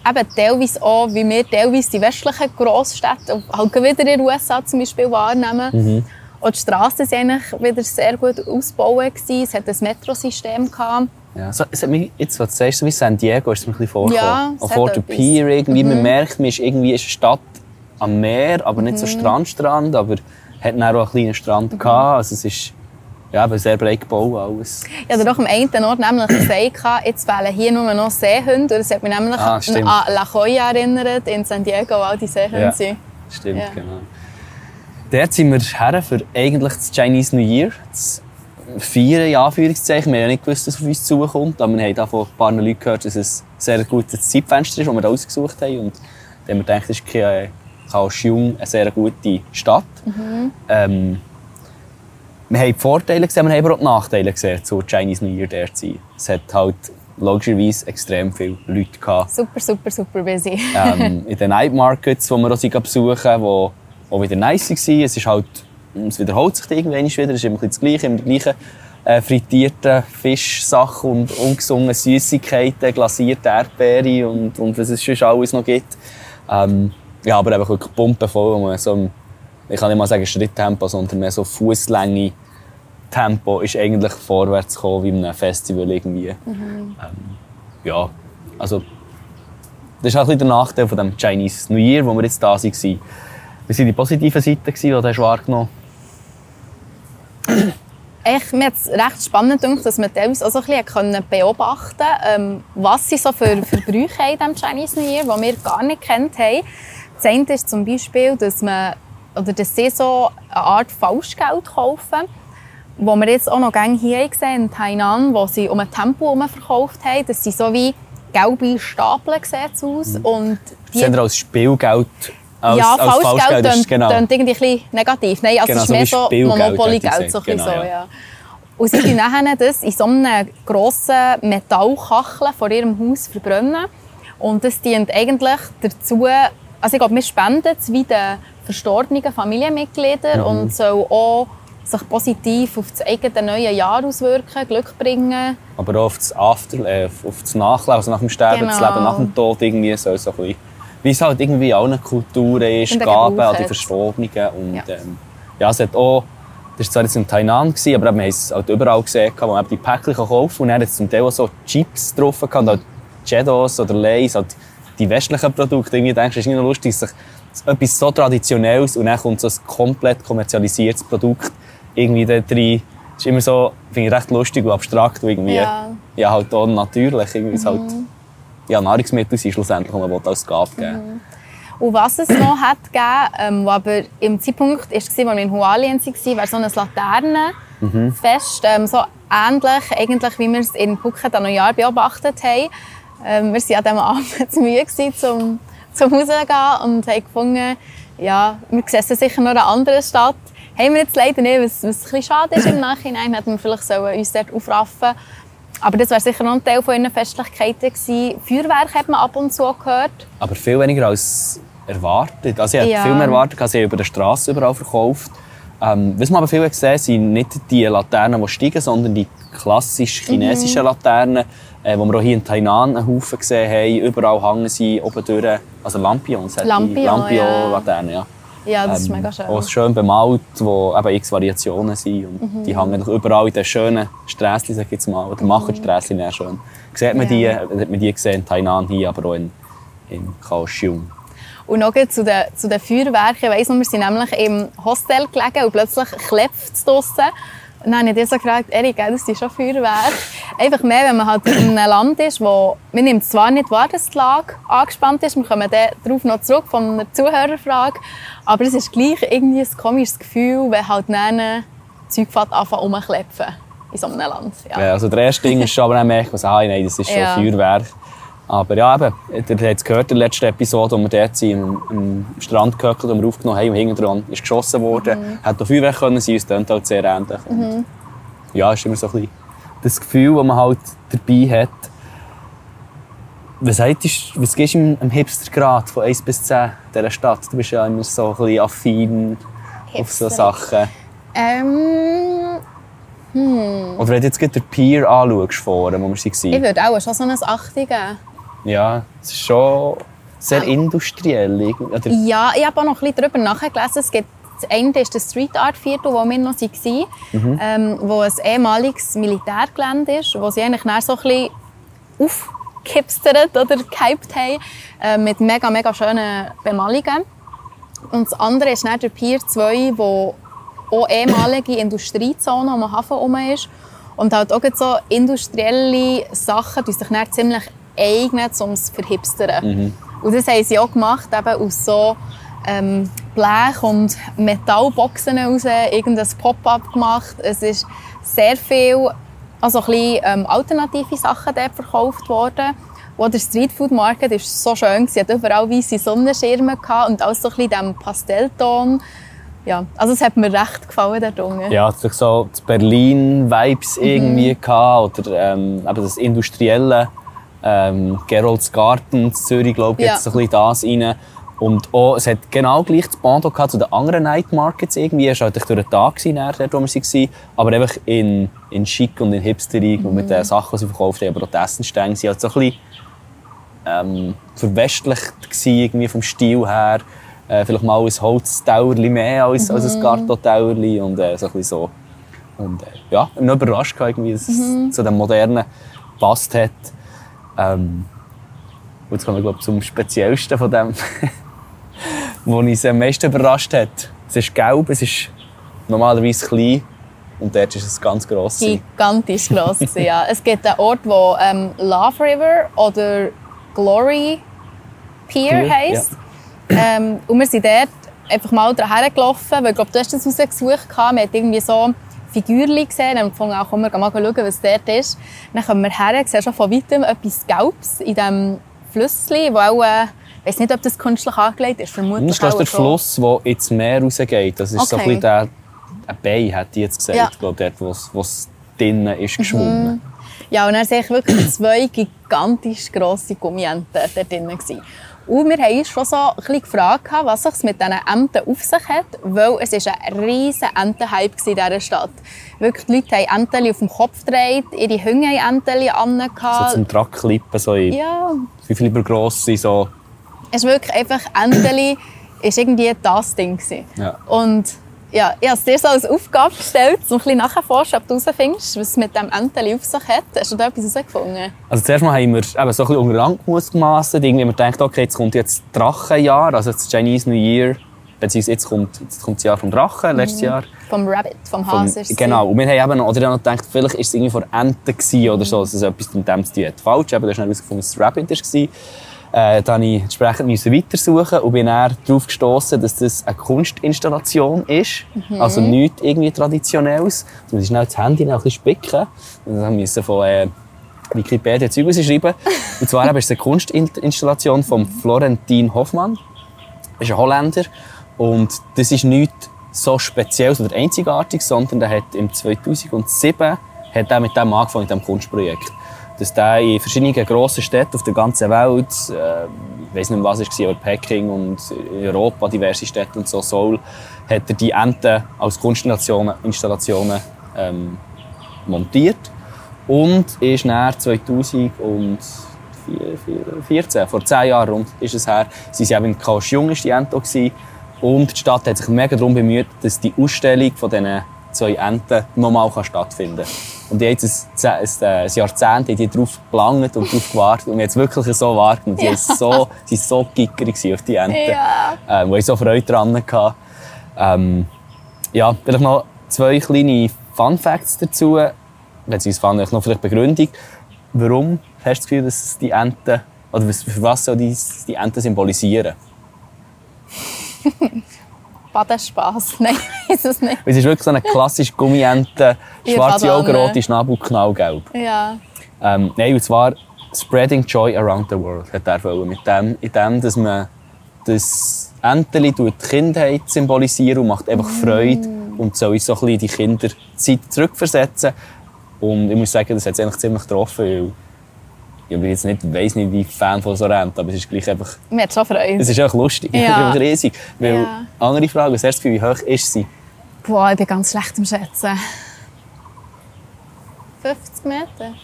[SPEAKER 2] eben teilweise auch, wie wir teilweise die westlichen Grossstädte, halt wieder in den USA zum Beispiel wahrnehmen. Mhm. Auch die Straßen waren eigentlich wieder sehr gut ausgebaut. Es hat ein Metrosystem. Gehabt.
[SPEAKER 1] Ja, so, es hat mich, jetzt, was du sagst, so wie San Diego ist es mir ein bisschen vorgekommen.
[SPEAKER 2] Ja,
[SPEAKER 1] Auch
[SPEAKER 2] etwas.
[SPEAKER 1] Pier irgendwie. Man merkt, man ist irgendwie ist eine Stadt am Meer, aber nicht so Strandstrand, aber hat dann auch einen kleinen Strand gehabt. Also es ist ja, eben sehr breit gebaut alles.
[SPEAKER 2] Hatte doch am einen Ort nämlich gesagt, jetzt wählen hier nur noch Seehunde. Und Das hat mich nämlich
[SPEAKER 1] Ah,
[SPEAKER 2] an La Jolla erinnert, in San Diego, wo all die Seehunde
[SPEAKER 1] Ja.
[SPEAKER 2] sind.
[SPEAKER 1] Stimmt,
[SPEAKER 2] Ja.
[SPEAKER 1] genau. Dort sind wir her für eigentlich das Chinese New Year. Das Feiern, in Anführungszeichen. Wir haben ja nicht gewusst, dass es auf uns zukommt, aber wir haben da von ein paar Leuten gehört, dass es ein sehr gutes Zeitfenster ist, das wir da ausgesucht haben. Und dann haben wir gedacht, das ist Ka- Kaohsiung eine sehr gute Stadt. Ähm, wir haben die Vorteile gesehen, wir haben aber auch die Nachteile gesehen, zu Chinese New Year sein. Es hat halt logischerweise extrem viele Leute gehabt
[SPEAKER 2] Super, super, super busy.
[SPEAKER 1] ähm, in den Night Markets, die wir auch besuchen, wo auch wieder nice waren. Es ist halt, es wiederholt sich irgendwann wieder, es ist immer das Gleiche, immer die gleichen äh, frittierten Fischsachen und ungesungene Süßigkeiten, glasierte Erdbeere und, und was es sonst alles noch gibt. Ähm, ja, aber eben wirklich pumpenvoll, wo man so ich kann nicht mal sagen Schritttempo, sondern mehr so Fußlänge Tempo ist eigentlich vorwärts gekommen wie in einem Festival irgendwie. Ähm, ja, also das ist auch ein der Nachteil von dem Chinese New Year, wo wir jetzt da waren. Wir waren die positiven Seiten, die du hast wahrgenommen
[SPEAKER 2] Echt, mir hat es recht spannend gedacht, dass man teilweise auch so ein bisschen beobachten konnte, ähm, was sie so für, für Brüche haben in diesem Chinese New Year, die wir gar nicht kennt haben. Das eine ist zum Beispiel, dass, man, oder dass sie so eine Art Falschgeld kaufen, wo wir jetzt auch noch gerne hier gesehen in Tainan, wo sie um ein Tempo herum verkauft haben. Das sind so wie gelbe Stapel sieht's aus. Und
[SPEAKER 1] Das sind als Spielgeld, als,
[SPEAKER 2] ja,
[SPEAKER 1] als
[SPEAKER 2] Falschgeld
[SPEAKER 1] ist,
[SPEAKER 2] tönt,
[SPEAKER 1] genau.
[SPEAKER 2] tönt irgendwie ein bisschen negativ. Nein, also
[SPEAKER 1] Genau,
[SPEAKER 2] es ist
[SPEAKER 1] so
[SPEAKER 2] mehr so Monopoly-Geld. So bisschen so,
[SPEAKER 1] Genau, ja.
[SPEAKER 2] ja. Und sie tun nachher das in so einer grossen Metallkachel vor ihrem Haus verbrennen. Und das dient eigentlich dazu, also ich glaube, wir spenden es wie den verstorbenen Familienmitgliedern
[SPEAKER 1] Mhm.
[SPEAKER 2] und soll auch sich positiv auf das eigene neue Jahr auswirken, Glück bringen.
[SPEAKER 1] Aber auch auf das After, äh, auf das Nachleben, also nach dem Sterben, das
[SPEAKER 2] Genau.
[SPEAKER 1] Leben nach dem Tod irgendwie so, so ein bisschen, wie es halt irgendwie in allen Kulturen ist, Gaben an die. Verstorbenen. Und
[SPEAKER 2] Ja.
[SPEAKER 1] ähm, ja, es hat auch, das war zwar jetzt in Tainan, gewesen, aber wir haben es halt überall gesehen, wo man die Päckchen kaufen kann. Und dann hat zum Teil auch so Chips drauf gehabt, halt Cheetos oder Lays, halt die westlichen Produkte. Irgendwie denkst ist nicht noch lustig, sich etwas so Traditionelles und dann kommt so ein komplett kommerzialisiertes Produkt irgendwie da rein. Das ist immer so, finde ich recht lustig und abstrakt und irgendwie,
[SPEAKER 2] Ja.
[SPEAKER 1] ja, halt auch natürlich. Irgendwie es halt, ja, Nahrungsmittel sind schlussendlich, die man als Gabe geben
[SPEAKER 2] Und was es noch hat gegeben, ähm, was aber im Zeitpunkt war, als wir in Hualien waren, war so ein Laternenfest. Ähm, so ähnlich eigentlich, wie wir es in Phuket an Neujahr beobachtet haben. Ähm, wir waren an diesem Abend zu müde, gewesen, zum, zum Rausgehen und haben gefunden, ja, wir sehen sicher noch in einer anderen Stadt. Haben wir jetzt leider nicht, was, was ein bisschen schade ist im Nachhinein, hätten wir vielleicht sollen uns dort aufraffen aber das war sicher noch ein Teil von ihren Festlichkeiten. gewesen. Feuerwerk hat man ab und zu gehört.
[SPEAKER 1] Aber viel weniger als erwartet. Also ich hätte
[SPEAKER 2] Ja.
[SPEAKER 1] viel mehr erwartet, als sie über der Straße überall verkauft. Ähm, was man aber viel gesehen sind nicht die Laternen, die steigen, sondern die klassisch chinesischen
[SPEAKER 2] Mhm.
[SPEAKER 1] Laternen, äh, die wir auch hier in Tainan einen Haufen gesehen haben. Überall hängen sie oben durch, also Lampions. die
[SPEAKER 2] Lampion, ja.
[SPEAKER 1] Lampion-Laternen, ja.
[SPEAKER 2] Ja, das ist
[SPEAKER 1] Ähm,
[SPEAKER 2] mega schön.
[SPEAKER 1] Auch schön bemalt, wo eben x Variationen sind. Und
[SPEAKER 2] Mhm.
[SPEAKER 1] Die hängen doch überall in den schönen Strässchen, sag ich jetzt mal. Oder machen die Strässchen sehr schön. Sieht man,
[SPEAKER 2] Mhm. Ja.
[SPEAKER 1] die, hat man die gesehen in Tainan hier, aber auch in, in Kaohsiung.
[SPEAKER 2] Und noch zu den, zu den Feuerwerken. Ich weiss noch, wir sind nämlich im Hostel gelegen und plötzlich klebt es draussen. Und dann habe ich dir so gefragt, Erik, das ist schon Feuerwerk. Einfach mehr, wenn man halt in einem Land ist, wo man nimmt zwar nicht wahr, dass die Lage angespannt ist, wir kommen dann darauf noch zurück von einer Zuhörerfrage, aber es ist gleich irgendwie ein komisches Gefühl, wenn halt dann Zeug anfangen rumzuklepfen in so einem Land. Ja.
[SPEAKER 1] Ja, also der erste Ding ist schon, aber dann merkt man, ah, nein, das ist schon
[SPEAKER 2] Ja.
[SPEAKER 1] Feuerwerk. Aber ja, eben, ihr habt es gehört in der letzten Episode, wo wir dort sind, am, am Strand gehöckelt und wir aufgenommen haben, und hinten dran ist geschossen worden.
[SPEAKER 2] Mhm.
[SPEAKER 1] Hätte auch Feuerwerk können sein, es klingt halt sehr ähnlich. Und Ja, ist immer so ein bisschen das Gefühl, das man halt dabei hat. Was, du- was gibst du im, Hipstergrad von 1 bis 10 dieser Stadt? Du bist ja immer so ein bisschen affin auf so
[SPEAKER 2] Hipster.
[SPEAKER 1] Sachen.
[SPEAKER 2] Ähm,
[SPEAKER 1] Oder wenn du jetzt den Pier anschaust, vorne, wo wir
[SPEAKER 2] ich
[SPEAKER 1] waren.
[SPEAKER 2] würde auch schon so ein 8 geben.
[SPEAKER 1] Ja, es ist schon sehr industriell. irgendwie. Oder,
[SPEAKER 2] Ja, ich habe auch noch ein bisschen darüber nachgelesen. Es gibt Das eine ist das Street Art Viertel, wo wir noch waren, mhm. ähm, wo ein ehemaliges Militärgelände ist, wo sie eigentlich so ein bisschen aufgehipstert oder gehypt haben, äh, mit mega, mega schönen Bemalungen. Und das andere ist dann der Pier 2, wo auch ehemalige Industriezone am Hafen herum ist. Und halt auch so industrielle Sachen die sich dann ziemlich eignen, um es zu verhipstern. Mhm. Und das haben sie auch gemacht, eben aus so ähm, Blech- und Metallboxen raus, irgendein Pop-up gemacht. Es ist sehr viel, also ein bisschen, ähm, alternative Sachen dort verkauft worden. Und der Streetfood Market war so schön. Sie hat überall weiße Sonnenschirme gehabt und alles so ein bisschen Pastellton. Ja, also es hat mir recht gefallen dort unten.
[SPEAKER 1] Ja, es so die Berlin-Vibes mhm. irgendwie gehabt, oder ähm, eben das industrielle ähm, Gerolds Garten in Zürich, glaube ich, ja. jetzt ein bisschen das rein. Und auch, es hat genau gleich das Bando zu den anderen Night Markets irgendwie. Es war halt durch den Tag, dort, wo wir waren. Aber einfach in, in Schick und in Hipsterig mhm. und mit den Sachen, die sie verkauft haben. Aber auch die Essenstänge waren halt so ein bisschen ähm, verwestlicht irgendwie vom Stil her. Äh, vielleicht mal ein Holztauerli mehr als, mhm. als ein Gartotauerli und äh, so ein bisschen so. Und äh, ja, ich bin überrascht, irgendwie, dass mhm. es zu dem Modernen gepasst hat. Ähm, und jetzt kommen wir glaube zum Speziellsten von dem, was uns am meisten überrascht hat. Es ist gelb, es ist normalerweise klein und dort ist es ganz gross.
[SPEAKER 2] Gigantisch gross, ja. Es gibt einen Ort, der ähm, Love River oder Glory Pier, Pier heisst. Ja. Ähm, und wir sind dort einfach mal daher gelaufen, weil ich glaube, du hast das rausgesucht. Man hat irgendwie so Figürchen gesehen und gefunden, auch, komm, wir mal schauen, was dort ist. Dann kommen wir her, sehen schon von weitem etwas Gelbes in diesem Flüssli, wo auch, äh, ich weiß nicht, ob das künstlich angelegt ist,
[SPEAKER 1] vermutlich Das ist der Fluss, der ins Meer rausgeht. Das ist okay. so ein bisschen der, ein Bay, hat die jetzt gesagt, ja. ich glaube, dort, wo es drinnen ist geschwommen. Mhm.
[SPEAKER 2] Ja, und dann sehe ich wirklich zwei gigantisch grosse Gummienten dort drinnen. Und wir haben uns schon so ein bisschen gefragt, was es mit diesen Enten auf sich hat, weil es ist ein riesiger Entenhype in dieser Stadt. Wirklich, die Leute haben Enten auf dem Kopf gedreht, ihre Hunde haben Enten an.
[SPEAKER 1] So zum Trackklippen, so in ja. fünf lieber grosse, so.
[SPEAKER 2] Es ist wirklich einfach, Enten ist irgendwie das Ding. Ja. Und ja, ich habe es dir so als Aufgabe gestellt, um ein bisschen nachzuforschen, ob du herausfindest, was es mit dem Enteli auf sich hat. Hast du da etwas herausgefunden?
[SPEAKER 1] Also zuerst mal haben wir eben so ein bisschen unter Rangmus gemasset. Irgendwie man denkt, okay, jetzt kommt jetzt Drachenjahr, also das Chinese New Year. Beziehungsweise jetzt kommt, jetzt kommt das Jahr vom Drachen, letztes mhm. Jahr.
[SPEAKER 2] Vom Rabbit, vom Hase.
[SPEAKER 1] Vom, genau. Und wir haben eben oder noch gedacht, vielleicht war es irgendwie von Enten oder so, dass es etwas mit dem zu tun hat. Falsch, eben, da ist herausgefunden, dass es Rabbit war. Äh, dann ich entsprechend weitersuchen und bin dann darauf gestoßen, dass das eine Kunstinstallation ist. Mhm. Also nichts irgendwie Traditionelles. Muss ich schnell das Handy noch ein bisschen spicken. Und dann ich von äh, Wikipedia Zeug schreiben. Und zwar ist es eine Kunstinstallation von Florentin Hoffmann. Das ist ein Holländer. Und das ist nichts so Spezielles oder Einzigartiges, sondern er hat im 2007 hat er mit dem angefangen, mit diesem Kunstprojekt dass der in verschiedenen grossen Städten auf der ganzen Welt, äh, ich weiß nicht mehr was es war, aber Peking und Europa, diverse Städte und so, Seoul, hat er die Enten als Kunstinstallationen Installationen, ähm, montiert und ist nach 2014, vor zehn Jahren rund, ist es her, sie waren eben in Kaohsiung, ist die Ente und die Stadt hat sich mega darum bemüht, dass die Ausstellung von diesen zwei Enten nochmal stattfinden kann. Und die haben jetzt ein, ein, ein Jahrzehnt die darauf gelangt und darauf gewartet und jetzt wirklich so warten. Die ja. so, sie waren so gickerig auf die Enten, ja. ähm, wo ich so Freude daran hatte. Ähm, ja, vielleicht noch zwei kleine Fun Facts dazu, beziehungsweise Fun, noch vielleicht Begründung. Warum hast du das Gefühl, dass die Enten, oder für was soll die, die Enten symbolisieren?
[SPEAKER 2] Badenspaß. Nein, ist es nicht.
[SPEAKER 1] Es ist wirklich so eine klassische Gummiente, schwarze Augen, rote Schnabel, knallgelb.
[SPEAKER 2] Ja.
[SPEAKER 1] Ähm, nein, und zwar Spreading Joy Around the World hat er wollen. Mit dem, in dem, dass man das Enteli die Kindheit symbolisieren und macht einfach Freude mm. und soll so ein bisschen die Kinderzeit zurückversetzen. Und ich muss sagen, das hat es eigentlich ziemlich getroffen, ich bin jetzt nicht, weiss nicht, wie Fan von so rennt, aber es ist gleich einfach...
[SPEAKER 2] Mir hat schon Freude.
[SPEAKER 1] Es ist einfach lustig, ja. es ist einfach riesig. Weil, ja. andere Frage, hast du wie hoch ist sie?
[SPEAKER 2] Boah, ich bin ganz schlecht im Schätzen. 50 Meter.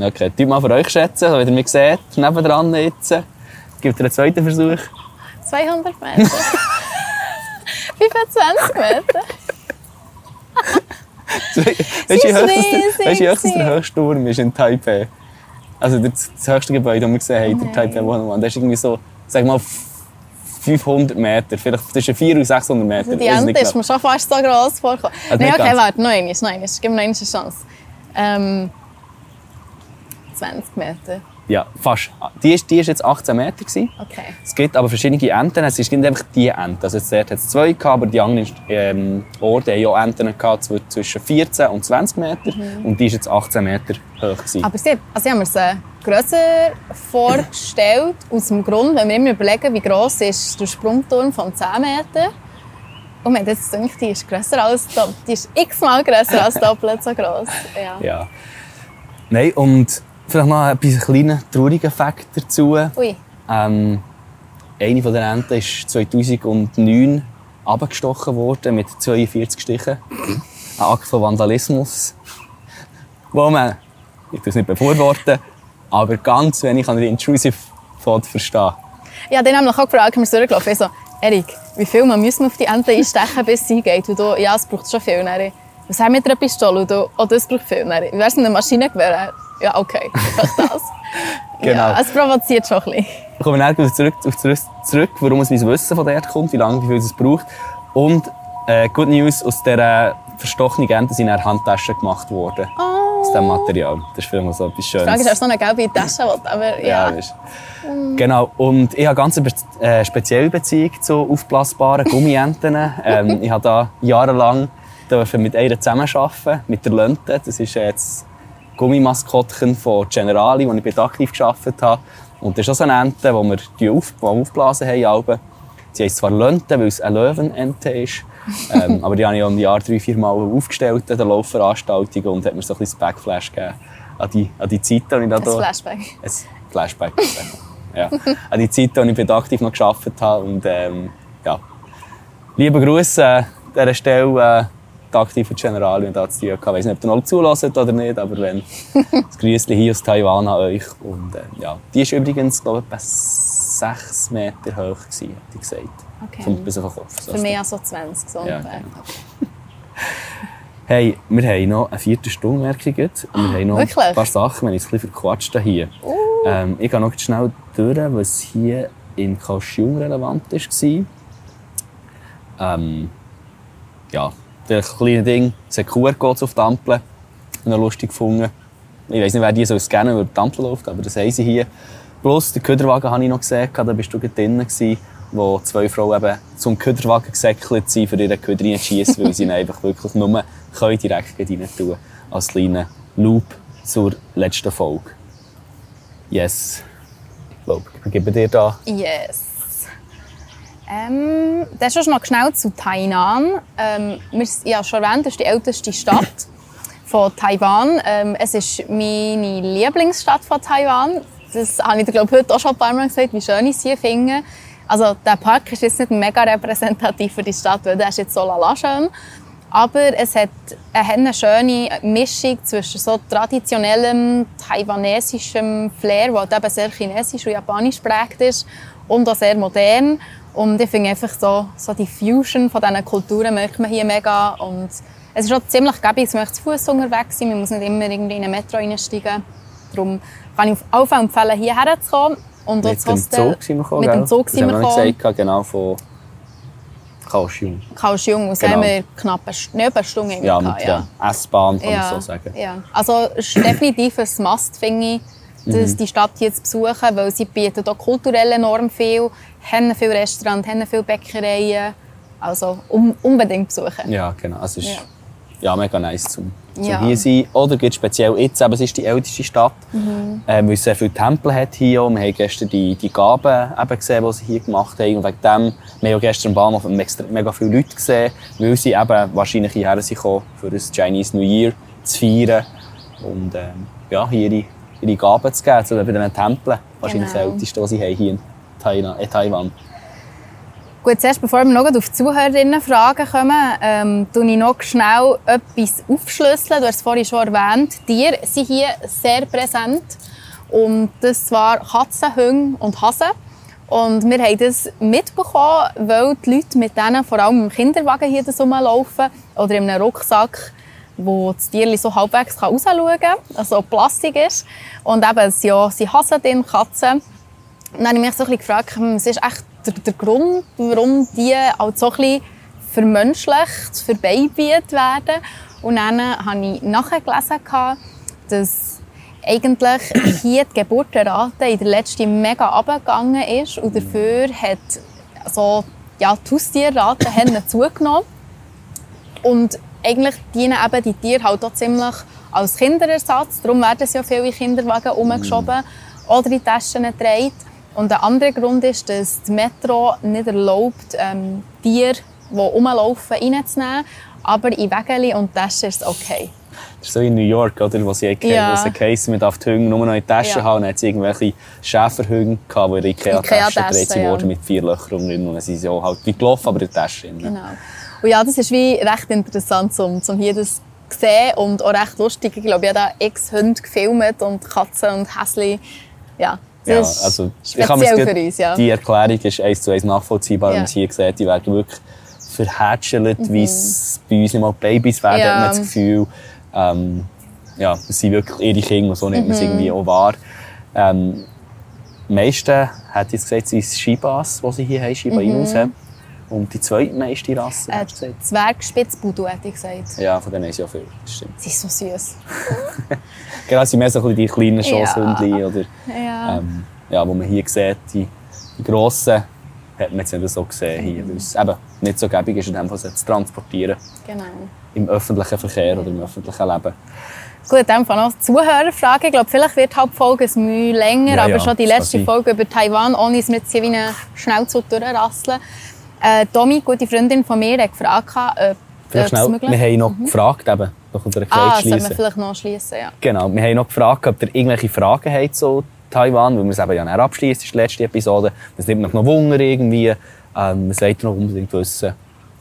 [SPEAKER 1] Okay, tut mal für euch schätzen, wie ihr mich seht, nebendran jetzt. Gibt ihr einen zweiten Versuch?
[SPEAKER 2] 200 Meter. 25 Meter.
[SPEAKER 1] Weißt du, wie hoch das- das der höchste Turm ist in Taipei? Also das, das höchste Gebäude, das wir gesehen haben, der Taipei 101, das ist irgendwie so, sag mal, 500 Meter, vielleicht zwischen 400 und 600 Meter.
[SPEAKER 2] Also die Ente
[SPEAKER 1] nicht
[SPEAKER 2] ist mir schon fast so gross vorgekommen.
[SPEAKER 1] Also
[SPEAKER 2] Nein, okay,
[SPEAKER 1] ganz.
[SPEAKER 2] warte, noch einmal, noch einmal. Gib mir noch eine Chance. Ähm, 20 Meter.
[SPEAKER 1] Ja, fast. Die ist, die ist jetzt 18 Meter. Gewesen.
[SPEAKER 2] Okay.
[SPEAKER 1] Es gibt aber verschiedene Enten. Es ist nicht einfach die Ente. Also jetzt dort hat es zwei gehabt, aber die anderen ähm, Orte haben ja Enten gehabt zw- zwischen 14 und 20 Meter. Und die ist jetzt 18 Meter hoch. Gewesen.
[SPEAKER 2] Mhm. Aber sie, also ich habe mir sie grösser vorgestellt, aus dem Grund, wenn wir immer überlegen, wie gross ist der Sprungturm von 10 Meter. Und man jetzt gedacht, die ist grösser als. Die ist x-mal grösser als doppelt so gross. Ja.
[SPEAKER 1] Ja. Nein, und vielleicht noch ein bisschen kleiner trauriger Fakt dazu.
[SPEAKER 2] Ui.
[SPEAKER 1] Ähm, eine von den Enten ist 2009 abgestochen worden mit 42 Stichen. Ein Akt von Vandalismus, wo man, ich es nicht befürworten, aber ganz wenig an der Intrusive Thought verstehen.
[SPEAKER 2] Habe dann nämlich auch gefragt, wir sind durchgelaufen. Ich so, Erik, wie viel man müssen wir auf die Ente einstechen, bis sie geht? Und du, ja, es braucht schon viel. Dann, was haben wir mit einer Pistole? Und du, oh, das braucht viel. Dann, wie wär's mit einem Maschinengewehr? Ja, okay, einfach das.
[SPEAKER 1] Genau.
[SPEAKER 2] Ja, es provoziert schon ein bisschen.
[SPEAKER 1] Wir kommen dann zurück, auf zurück, zurück, warum es mein Wissen von dort kommt, wie lange, wie viel es braucht. Und äh, Good News, aus dieser verstochenen Ente sind dann Handtaschen gemacht worden. Aus diesem Material. Das ist vielleicht mal so etwas Schönes.
[SPEAKER 2] Die Frage ist, ob noch eine gelbe Tasche willst, aber
[SPEAKER 1] Ja,
[SPEAKER 2] ja.
[SPEAKER 1] weisst. Genau. Und ich habe ganz eine äh, spezielle Beziehung zu aufblasbaren Gummienten. ähm, ich habe da jahrelang mit einer zusammenarbeiten, mit der Lönte. Das ist jetzt das Gummimaskottchen von Generali, wo ich bei aktiv gearbeitet habe. Und das ist auch so eine Ente, die wir die auf, die aufblasen haben. Sie heisst zwar Lönte, weil es eine Löwenente ist. ähm, aber die habe ich auch im Jahr drei, vier Mal aufgestellt an der Laufveranstaltung und hat mir so ein bisschen das Backflash gegeben an die, an die Zeit, die ich da
[SPEAKER 2] Ein Flashback.
[SPEAKER 1] ein Flashback. ja. An die Zeit, als ich bei aktiv noch gearbeitet habe. Und, ähm, ja. Liebe Grüße äh, an dieser Stelle, äh, die aktive General, tun hatte. Ich weiß nicht, ob ihr noch zulässt oder nicht, aber wenn, das Grüßchen hier aus Taiwan an euch. Und, äh, ja. Die ist übrigens, glaube ich, etwa 6 Meter hoch, gewesen, hat die gesagt.
[SPEAKER 2] Okay.
[SPEAKER 1] Vom, bis auf den Kopf. So
[SPEAKER 2] Für mich also 20 so
[SPEAKER 1] Ja,
[SPEAKER 2] ungefähr.
[SPEAKER 1] genau. Hey, wir haben noch eine vierte Stunde, merke ich jetzt. Und wir haben noch
[SPEAKER 2] wirklich?
[SPEAKER 1] Ein paar Sachen, wir haben uns ein bisschen verquatscht hier. Ähm, ich gehe noch schnell durch, was hier in Kaohsiung relevant war. Ähm, ja, das kleine Ding, es hat QR-Codes auf die Ampel. Noch lustig gefunden. Ich weiß nicht, wer die so scannen, weil die Ampel läuft, aber das haben sie hier. Plus, den Köderwagen habe ich noch gesehen, da bist du gerade drinnen, gewesen, wo zwei Frauen eben zum Köderwagen gesäckelt sind, für ihre Köder reinzuschiessen, weil sie ihn einfach wirklich nur können direkt rein tun Als kleiner Loop zur letzten Folge. Yes. Ich glaube, ich gebe dir da.
[SPEAKER 2] Yes. Ähm, das ist noch schnell zu Tainan. Ähm, ich habe schon erwähnt, das ist die älteste Stadt von Taiwan. Ähm, es ist meine Lieblingsstadt von Taiwan. Das habe ich glaube ich, heute auch schon ein paar Mal gesagt, wie schön ich sie finde. Also, der Park ist jetzt nicht mega repräsentativ für die Stadt, weil der ist jetzt so lala schön. Aber es hat eine schöne Mischung zwischen so traditionellem taiwanesischem Flair, das eben sehr chinesisch und japanisch geprägt ist, und auch sehr modern. Und ich finde einfach so, so die Fusion von diesen Kulturen merkt man hier mega. Und es ist auch ziemlich gäbig, man möchte zu Fuß unterwegs sein, man muss nicht immer irgendwie in ein Metro einsteigen. Darum kann ich auf jeden Fall empfehlen, hierher zu kommen. Und
[SPEAKER 1] Mit dem
[SPEAKER 2] Hostel-
[SPEAKER 1] Zug sind wir gekommen,
[SPEAKER 2] Mit dem? Zug sind wir gekommen.
[SPEAKER 1] gesagt, genau, von Kaohsiung.
[SPEAKER 2] Kaohsiung, und
[SPEAKER 1] Genau.
[SPEAKER 2] haben wir knapp eine, eine Stunde
[SPEAKER 1] Ja, mit
[SPEAKER 2] ja.
[SPEAKER 1] der S-Bahn, kann man so sagen.
[SPEAKER 2] Ja. Also es ist definitiv ein Must, finde ich, dass
[SPEAKER 1] Mhm.
[SPEAKER 2] die Stadt hier zu besuchen, weil sie bietet auch kulturell enorm viel, haben viele Restaurants, haben viele Bäckereien. Also um, unbedingt besuchen.
[SPEAKER 1] Ja, genau. Es ist
[SPEAKER 2] Ja.
[SPEAKER 1] ja. mega nice zum, zum
[SPEAKER 2] Ja.
[SPEAKER 1] hier sein. Oder gibt speziell jetzt, eben, es ist die älteste Stadt,
[SPEAKER 2] Mhm.
[SPEAKER 1] äh, weil es sehr viele Tempel hat hier. Wir haben gestern die, die Gaben eben gesehen, die sie hier gemacht haben. Und wegen dem, wir haben gestern am Bahnhof mega viele Leute gesehen, weil sie eben wahrscheinlich hierher sind gekommen, für das Chinese New Year zu feiern. Und ähm, ja, hier ihre, ihre Gaben zu geben zu den diesen Tempeln. Wahrscheinlich
[SPEAKER 2] Genau.
[SPEAKER 1] das älteste, was sie haben hier Taiwan.
[SPEAKER 2] Gut, zuerst, bevor wir noch auf die Zuhörerinnen-Fragen kommen, ähm, ich noch schnell etwas aufschlüsseln. Du hast es vorhin schon erwähnt. Tiere sind hier sehr präsent. Und das zwar Katzen, Hunde und Hasen. Und wir haben das mitbekommen, weil die Leute mit denen vor allem im Kinderwagen hier rumlaufen oder in einem Rucksack, wo das Tier so halbwegs rausschauen kann, also Plastik ist. Und eben, es sind ja Hasen Katzen. Und dann habe ich mich so ein bisschen gefragt, hm, was ist echt der, der Grund, warum die halt so ein bisschen vermenschlicht, verbeibiet werden. Und dann habe ich nachgelesen, dass eigentlich hier die Geburtenrate in der letzten mega abgegangen ist und dafür hat so, ja, die Haustierrate haben zugenommen. Und eigentlich dienen eben die Tiere halt auch ziemlich als Kinderersatz. Darum werden sie ja viele Kinderwagen umgeschoben oder in Taschen getragen. Und ein anderer Grund ist, dass die Metro nicht erlaubt, ähm, Tiere, die rumlaufen, reinzunehmen. Aber in Wägeli und Taschen ist es okay.
[SPEAKER 1] Das ist so in New York, oder, wo sie
[SPEAKER 2] Ja.
[SPEAKER 1] ja. geheißen, man darf die Hunde nur noch in die Tasche
[SPEAKER 2] Ja.
[SPEAKER 1] haben. Dann hat es irgendwelche Schäferhunde gehabt, die in Ikea-Taschen
[SPEAKER 2] Ikea-Taschen,
[SPEAKER 1] gedreht
[SPEAKER 2] ja.
[SPEAKER 1] wurden mit vier Löchern drin. Und dann sind sie auch halt wie gelaufen, aber in der Tasche. drin.
[SPEAKER 2] Genau. Und ja, das ist wie recht interessant, um, um hier das zu sehen und auch recht lustig. Ich glaube, ich habe da x Hunde gefilmt und Katzen und Häsli. Ja,
[SPEAKER 1] Ja,
[SPEAKER 2] ist
[SPEAKER 1] also, mir es
[SPEAKER 2] für uns. Ja.
[SPEAKER 1] Die Erklärung ist eins zu eins nachvollziehbar.
[SPEAKER 2] Ja.
[SPEAKER 1] Man es hier sieht, die werden wirklich verhätschelt, wie es bei uns nicht mal Babys werden,
[SPEAKER 2] Mhm. Ja.
[SPEAKER 1] hat man das Gefühl. Ähm, ja, es sind wirklich ihre Kinder und so nimmt man
[SPEAKER 2] Mhm.
[SPEAKER 1] es irgendwie auch wahr. Ähm, die meisten, hat jetzt gesagt, sind Shibas, die sie hier haben, Shiba Inus haben. Und die zweitmeiste Rasse,
[SPEAKER 2] Mhm. Äh? Zwergspitzbudu, hätte ich gesagt.
[SPEAKER 1] Ja, von denen ist ja viel. Das stimmt.
[SPEAKER 2] Sie ist so süß.
[SPEAKER 1] Genau, es sind mehr so die kleinen
[SPEAKER 2] Ja.
[SPEAKER 1] Schosshündchen oder
[SPEAKER 2] Ja.
[SPEAKER 1] ähm, ja, wo man hier sieht, die, die grossen, hat man jetzt nicht so gesehen hier, weil es eben nicht so gäbig ist, in dem Fall sie zu transportieren
[SPEAKER 2] Genau.
[SPEAKER 1] im öffentlichen Verkehr oder im öffentlichen Leben.
[SPEAKER 2] Gut, in dem Fall noch Zuhörerfrage. Ich glaube, vielleicht wird die Hauptfolge ein Mühe länger,
[SPEAKER 1] Ja,
[SPEAKER 2] aber
[SPEAKER 1] ja,
[SPEAKER 2] schon die letzte. Folge über Taiwan, ohne es mit hier wie eine Schnellzug durchrasseln. Äh, Domi, gute Freundin von mir, hat gefragt, ob
[SPEAKER 1] Vielleicht schnell,
[SPEAKER 2] möglich
[SPEAKER 1] wir haben noch gefragt, eben, noch unter der
[SPEAKER 2] Ah, das sollten wir vielleicht noch schließen, ja.
[SPEAKER 1] Genau, wir haben noch gefragt, ob ihr irgendwelche Fragen habt zu Taiwan, weil wir es eben ja nicht abschließen, das ist die letzte Episode. Das nimmt mich noch Wunder irgendwie. Ähm, wollt ihr noch unbedingt wissen?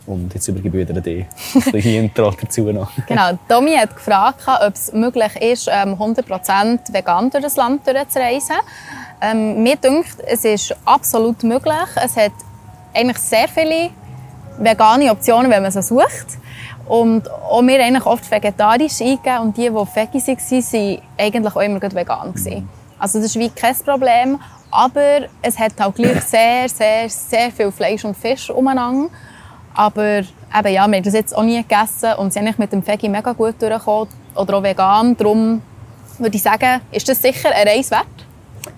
[SPEAKER 1] Und jetzt übergebe ich wieder dir ein Intro dazu noch.
[SPEAKER 2] Genau, Domi hat gefragt, ob es möglich ist, ähm, 100% vegan durch das Land durchzureisen. Ähm, mir denkt, es ist absolut möglich. Es hat eigentlich sehr viele vegane Optionen, wenn man sie sucht. Und auch wir eigentlich oft vegetarisch eingegeben und die, die Veggie waren, waren eigentlich auch immer vegan. Gewesen. Also das ist wie kein Problem. Aber es hat auch gleich sehr, sehr, sehr viel Fleisch und Fisch umeinander. Aber eben, ja, wir haben das jetzt auch nie gegessen und sind mit dem Veggie mega gut durchgekommen. Oder auch vegan. Darum würde ich sagen, ist das sicher eine Reise wert.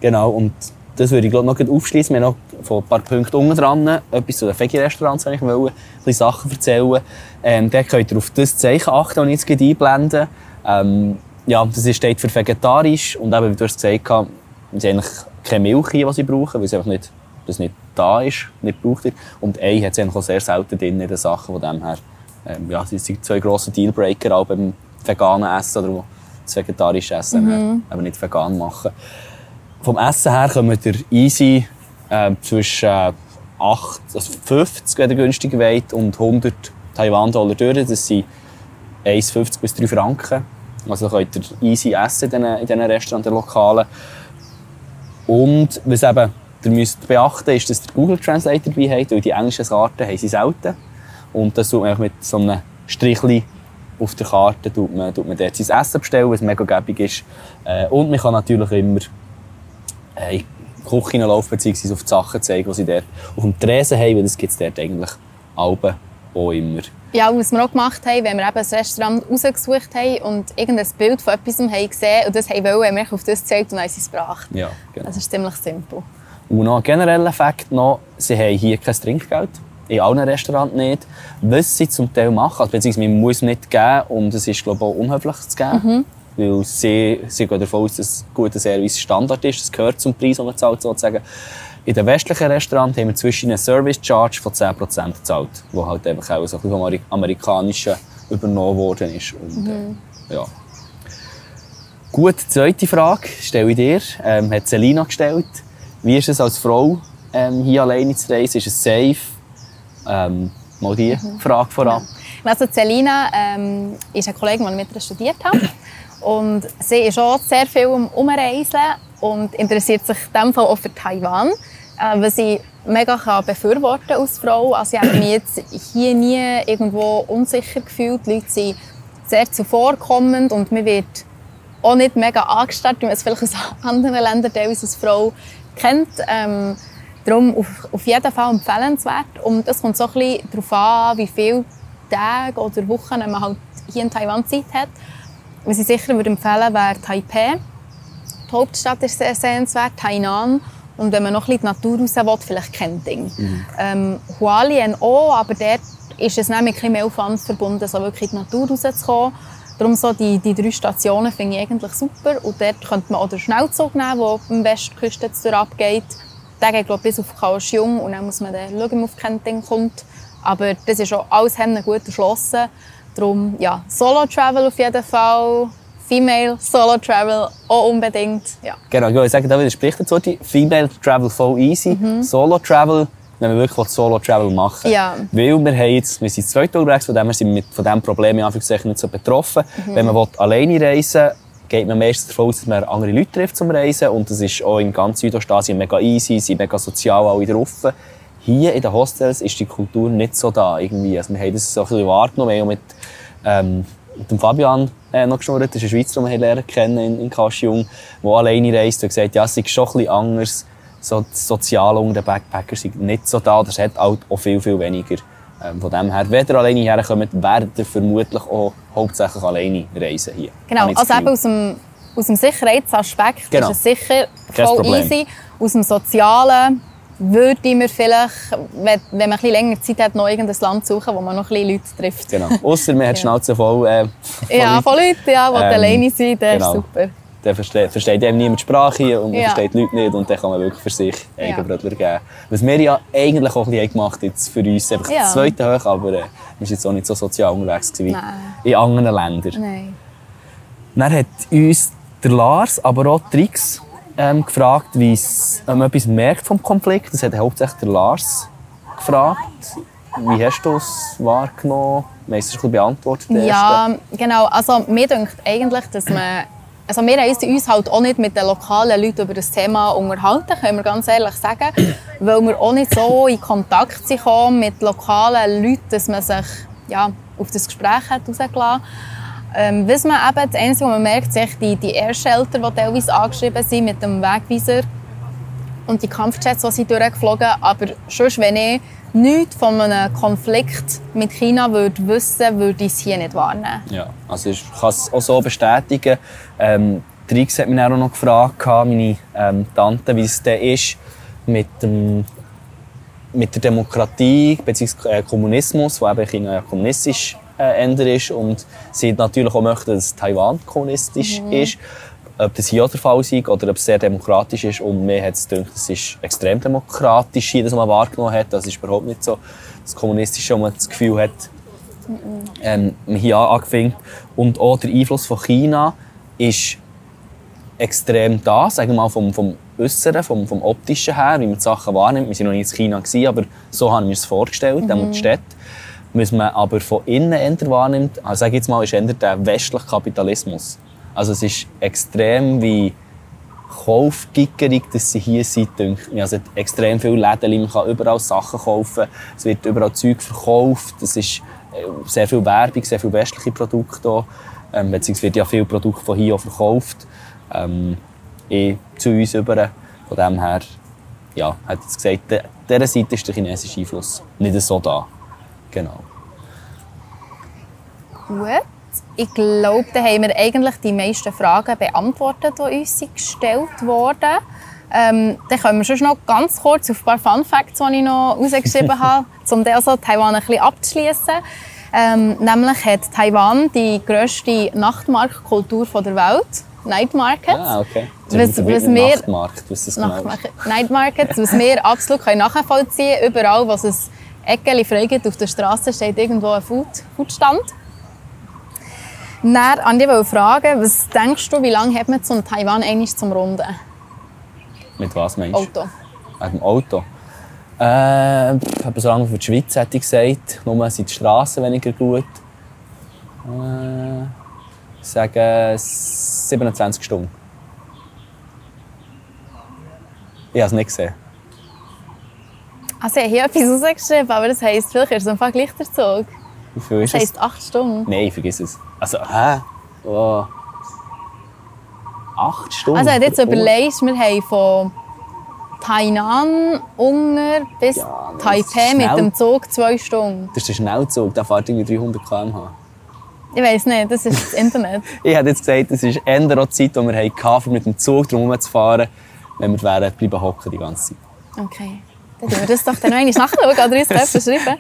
[SPEAKER 1] Genau, und das würde ich glaube noch aufschließen. Von ein paar Punkten unten dran etwas zu den Veggie-Restaurants wollte ich wollen, ein Sachen erzählen. Ähm, da könnt ihr auf das Zeichen achten, das ich jetzt gleich einblende. Ähm, ja, das ist- steht für vegetarisch und eben, wie du hast gesagt hast, es ist eigentlich keine Milch hier, die sie brauchen, weil es einfach nicht, das nicht da ist, nicht gebraucht wird. Und Ei hat es eigentlich auch sehr selten drin in den Sachen, von dem her, ähm, ja, das sind zwei grosse Dealbreaker auch beim veganen Essen oder das vegetarische Essen eben nicht vegan machen. Vom Essen her kommt ihr easy äh, zwischen äh, 8, also 50, wenn ihr günstig wollt, und 100 Taiwan-Dollar durch. Das sind 1,50 bis 3 Franken. Also könnt ihr easy essen in diesen, in diesen Restaurants, in den Lokalen. Und was eben, ihr müsst beachten, ist, dass ihr Google Translator dabei habt, weil die englischen Karten haben sie selten. Und das tut man mit so einem Strichli auf der Karte tut man, tut man dort sein Essen bestellen, was mega gäbig ist. Äh, und man kann natürlich immer äh, die Küche laufen, beziehungsweise auf die Sachen zeigen, die sie dort auf dem Tresen haben, weil das gibt es dort eigentlich Alben auch immer.
[SPEAKER 2] Ja, was wir auch gemacht haben, wenn wir eben ein Restaurant rausgesucht haben und irgendein Bild von etwas haben gesehen und das haben wollen, haben wir auf das gezeigt und haben es gebracht.
[SPEAKER 1] Ja, genau.
[SPEAKER 2] Das ist ziemlich simpel.
[SPEAKER 1] Und noch ein genereller Fakt noch, sie haben hier kein Trinkgeld. In allen Restaurants nicht. Was sie zum Teil machen, also beziehungsweise man muss es nicht geben und es ist glaube ich auch unhöflich zu geben. Weil sie, sie gehen davon aus, dass guter Service Standard ist. Das gehört zum Preis, den man zahlt, sozusagen. In den westlichen Restaurants haben wir zwischen einen Service Charge von 10% gezahlt, wo halt einfach auch so ein vom Ameri- amerikanischen übernommen worden ist. Und, äh, ja. Gut, zweite Frage stelle ich dir. Ähm, hat Selina gestellt. Wie ist es als Frau, ähm, hier alleine zu reisen? Ist es safe? Ähm, mal die Frage vorab.
[SPEAKER 2] Also Celina ähm, ist eine Kollegin, die ich mit ihr studiert habe. Und sie ist auch sehr viel am Umreisen und interessiert sich in dem Fall auch für Taiwan. äh, was ich mega kann befürworten als Frau. Also ich habe mich jetzt hier nie irgendwo unsicher gefühlt. Die Leute sind sehr zuvorkommend und mir wird auch nicht mega angestarrt, wie man es vielleicht aus anderen Ländern teilweise als Frau kennt. Ähm, darum auf, auf jeden Fall empfehlenswert. Und es kommt so ein bisschen darauf an, wie viele Tage oder Wochen man halt hier in Taiwan Zeit hat. Was ich sicher würde empfehlen wäre Taipei. Die Hauptstadt ist sehr sehenswert, Hainan. Und wenn man noch ein bisschen die Natur raus will, vielleicht Kenting. Mhm. Ähm, Hualien auch, aber dort ist es nämlich ein mehr Aufwand verbunden, so wirklich in die Natur rauszukommen. Darum so die, die drei Stationen finde ich eigentlich super. Und dort könnte man auch den Schnellzug nehmen, der am Westküste abgeht. Der geht glaube ich, bis auf Kaohsiung und dann muss man dann schauen, auf Kenting kommt. Aber das ist auch alles gut erschlossen. Darum, ja, Solo-Travel auf jeden Fall. Female Solo Travel auch unbedingt. Ja.
[SPEAKER 1] Genau, ich würde sagen, da widerspricht dazu. Female Travel voll easy. Mhm. Solo Travel, wenn wir wirklich Solo Travel machen
[SPEAKER 2] ja.
[SPEAKER 1] Weil wir, haben jetzt, wir sind zwei unterwegs, von dem sind wir von diesem Problem nicht so betroffen. Mhm. Wenn man alleine reisen will, geht man meistens davon aus, dass man andere Leute trifft zum Reisen. Und das ist auch in ganz Südostasien mega easy, sind mega sozial alle drauf. Hier in den Hostels ist die Kultur nicht so da. Irgendwie. Also wir haben das so ein bisschen wahrgenommen. mit, ähm, mit dem Fabian äh, noch geschnurrt. Das ist ein Schweizer, den wir lernen kennen in, in Kaschjung, der alleine reist und gesagt ja, es ist schon ein bisschen anders. So, das Soziale unter den Backpackers sind nicht so da. Das hat auch viel, viel weniger. Ähm, von dem her, wenn ihr alleine herkommt, werdet ihr vermutlich auch hauptsächlich alleine reisen hier.
[SPEAKER 2] Genau, also eben aus dem, aus dem Sicherheitsaspekt genau. ist es sicher voll easy. Aus dem Sozialen würde ich mir vielleicht, wenn, wenn man ein länger Zeit hat, noch irgendein Land suchen, wo man noch ein Leute trifft.
[SPEAKER 1] Genau. Außer man hat die Schnauze voll äh,
[SPEAKER 2] von Ja, von Leuten, ja, die ähm, alleine sind, das genau. ist super.
[SPEAKER 1] Dann versteht, versteht eben niemand die Sprache und man ja. versteht die Leute nicht und dann kann man wirklich für sich Eigenbrötler ja. geben. Was wir ja eigentlich auch ein bisschen gemacht jetzt für uns, einfach ja. das zweite hoch, aber äh, wir waren jetzt auch nicht so sozial unterwegs wie Nein. in anderen Ländern.
[SPEAKER 2] Nein.
[SPEAKER 1] Dann hat uns der Lars, aber auch Tricks ähm, gefragt, wie man etwas merkt vom Konflikt. Das hat hauptsächlich der Lars gefragt. Wie hast du es wahrgenommen? Meistens ein beantwortet.
[SPEAKER 2] Ja, genau. Also mir denkt eigentlich, dass man also wir haben uns halt auch nicht mit den lokalen Leuten über das Thema unterhalten, können wir ganz ehrlich sagen, weil wir auch nicht so in Kontakt sind mit lokalen Leuten, dass man sich ja, auf das Gespräch hat rausgelassen ähm, was man eben, das Einzige, was man merkt, sind die, die Airschelter, die teilweise angeschrieben sind mit dem Wegweiser und die Kampfjets, die sie durchgeflogen Aber sonst, wenn ich nichts von einem Konflikt mit China würde wissen würde, ich es hier nicht wahrnehmen.
[SPEAKER 1] Ja, also ich kann es auch so bestätigen. Ähm, Trix hat mich auch noch gefragt, meine ähm, Tante, wie es denn ist mit dem mit der Demokratie bzw. Äh, Kommunismus, wo eben China ja kommunistisch äh, ist und sie natürlich auch möchten, dass Taiwan kommunistisch mhm. ist. Ob das hier der Fall ist oder ob es sehr demokratisch ist. Und mir hat es gedacht, es ist extrem demokratisch hier, dass man wahrgenommen hat. Das ist überhaupt nicht so das Kommunistische, wo man das Gefühl hat, ähm, hier angefangen. Und auch der Einfluss von China ist extrem da, sagen wir mal vom, vom Äußeren, vom, vom Optischen her, wie man die Sachen wahrnimmt. Wir waren noch nicht in China, gewesen, aber so haben wir es vorgestellt, mhm. die Städte was man aber von innen eher wahrnimmt, also sage jetzt mal, ist eher der westliche Kapitalismus. Also es ist extrem wie kaufgickerig, dass sie hier sind. Also es hat extrem viele Läden, man kann überall Sachen kaufen, es wird überall Zeug verkauft, es ist äh, sehr viel Werbung, sehr viele westliche Produkte hier. Ähm, beziehungsweise wird ja viel Produkte von hier auch verkauft. Ähm, eh zu uns über. Von dem her, ja, hat jetzt gesagt, dieser Seite ist der chinesische Einfluss nicht so da. Genau.
[SPEAKER 2] Gut. Ich glaube, da haben wir eigentlich die meisten Fragen beantwortet, die uns gestellt wurden. Ähm, dann kommen wir schon noch ganz kurz auf ein paar Fun Facts, die ich noch rausgeschrieben habe, um also Taiwan ein bisschen abzuschließen. Ähm, nämlich hat Taiwan die grösste Nachtmarktkultur der Welt. Night Markets.
[SPEAKER 1] Ah, okay.
[SPEAKER 2] Was, was wir,
[SPEAKER 1] Nachtmarkt, was das
[SPEAKER 2] genau Night Markets, was wir absolut nachvollziehen können. Überall, was es Eckeli fragt, auf der Straße steht irgendwo ein Food, Foodstand. Dann an dich fragen, was denkst du, wie lange hat man zum Taiwan eigentlich zum Runden?
[SPEAKER 1] Mit was meinst du?
[SPEAKER 2] Auto.
[SPEAKER 1] Mit dem Auto? Äh, so lange für die Schweiz hätte ich gesagt. Nur sind die Straßen weniger gut. Äh, ich sage 27 Stunden. Ich habe es nicht gesehen.
[SPEAKER 2] Also ich habe etwas rausgeschrieben, aber das heisst, vielleicht ist es einfach Zug.
[SPEAKER 1] Wie viel ist
[SPEAKER 2] Das
[SPEAKER 1] es?
[SPEAKER 2] heisst acht Stunden.
[SPEAKER 1] Nein, vergiss es. Also, hä? Oh. Acht Stunden?
[SPEAKER 2] Also, wenn du jetzt überlegst, wir haben von Tainan unter bis
[SPEAKER 1] Ja, das
[SPEAKER 2] Taipei mit dem Zug zwei Stunden.
[SPEAKER 1] Das ist der Schnellzug, der fährt irgendwie 300 km/h.
[SPEAKER 2] Ich weiß nicht, das ist das Internet.
[SPEAKER 1] Ich hätte jetzt gesagt, es ist eher die Zeit, die wir hatten, um mit dem Zug drum zu fahren, wenn wir wären bleiben hocken die ganze Zeit.
[SPEAKER 2] Okay. Dann tun wir das doch dann noch einmal nachschauen oder uns Treffen schreiben.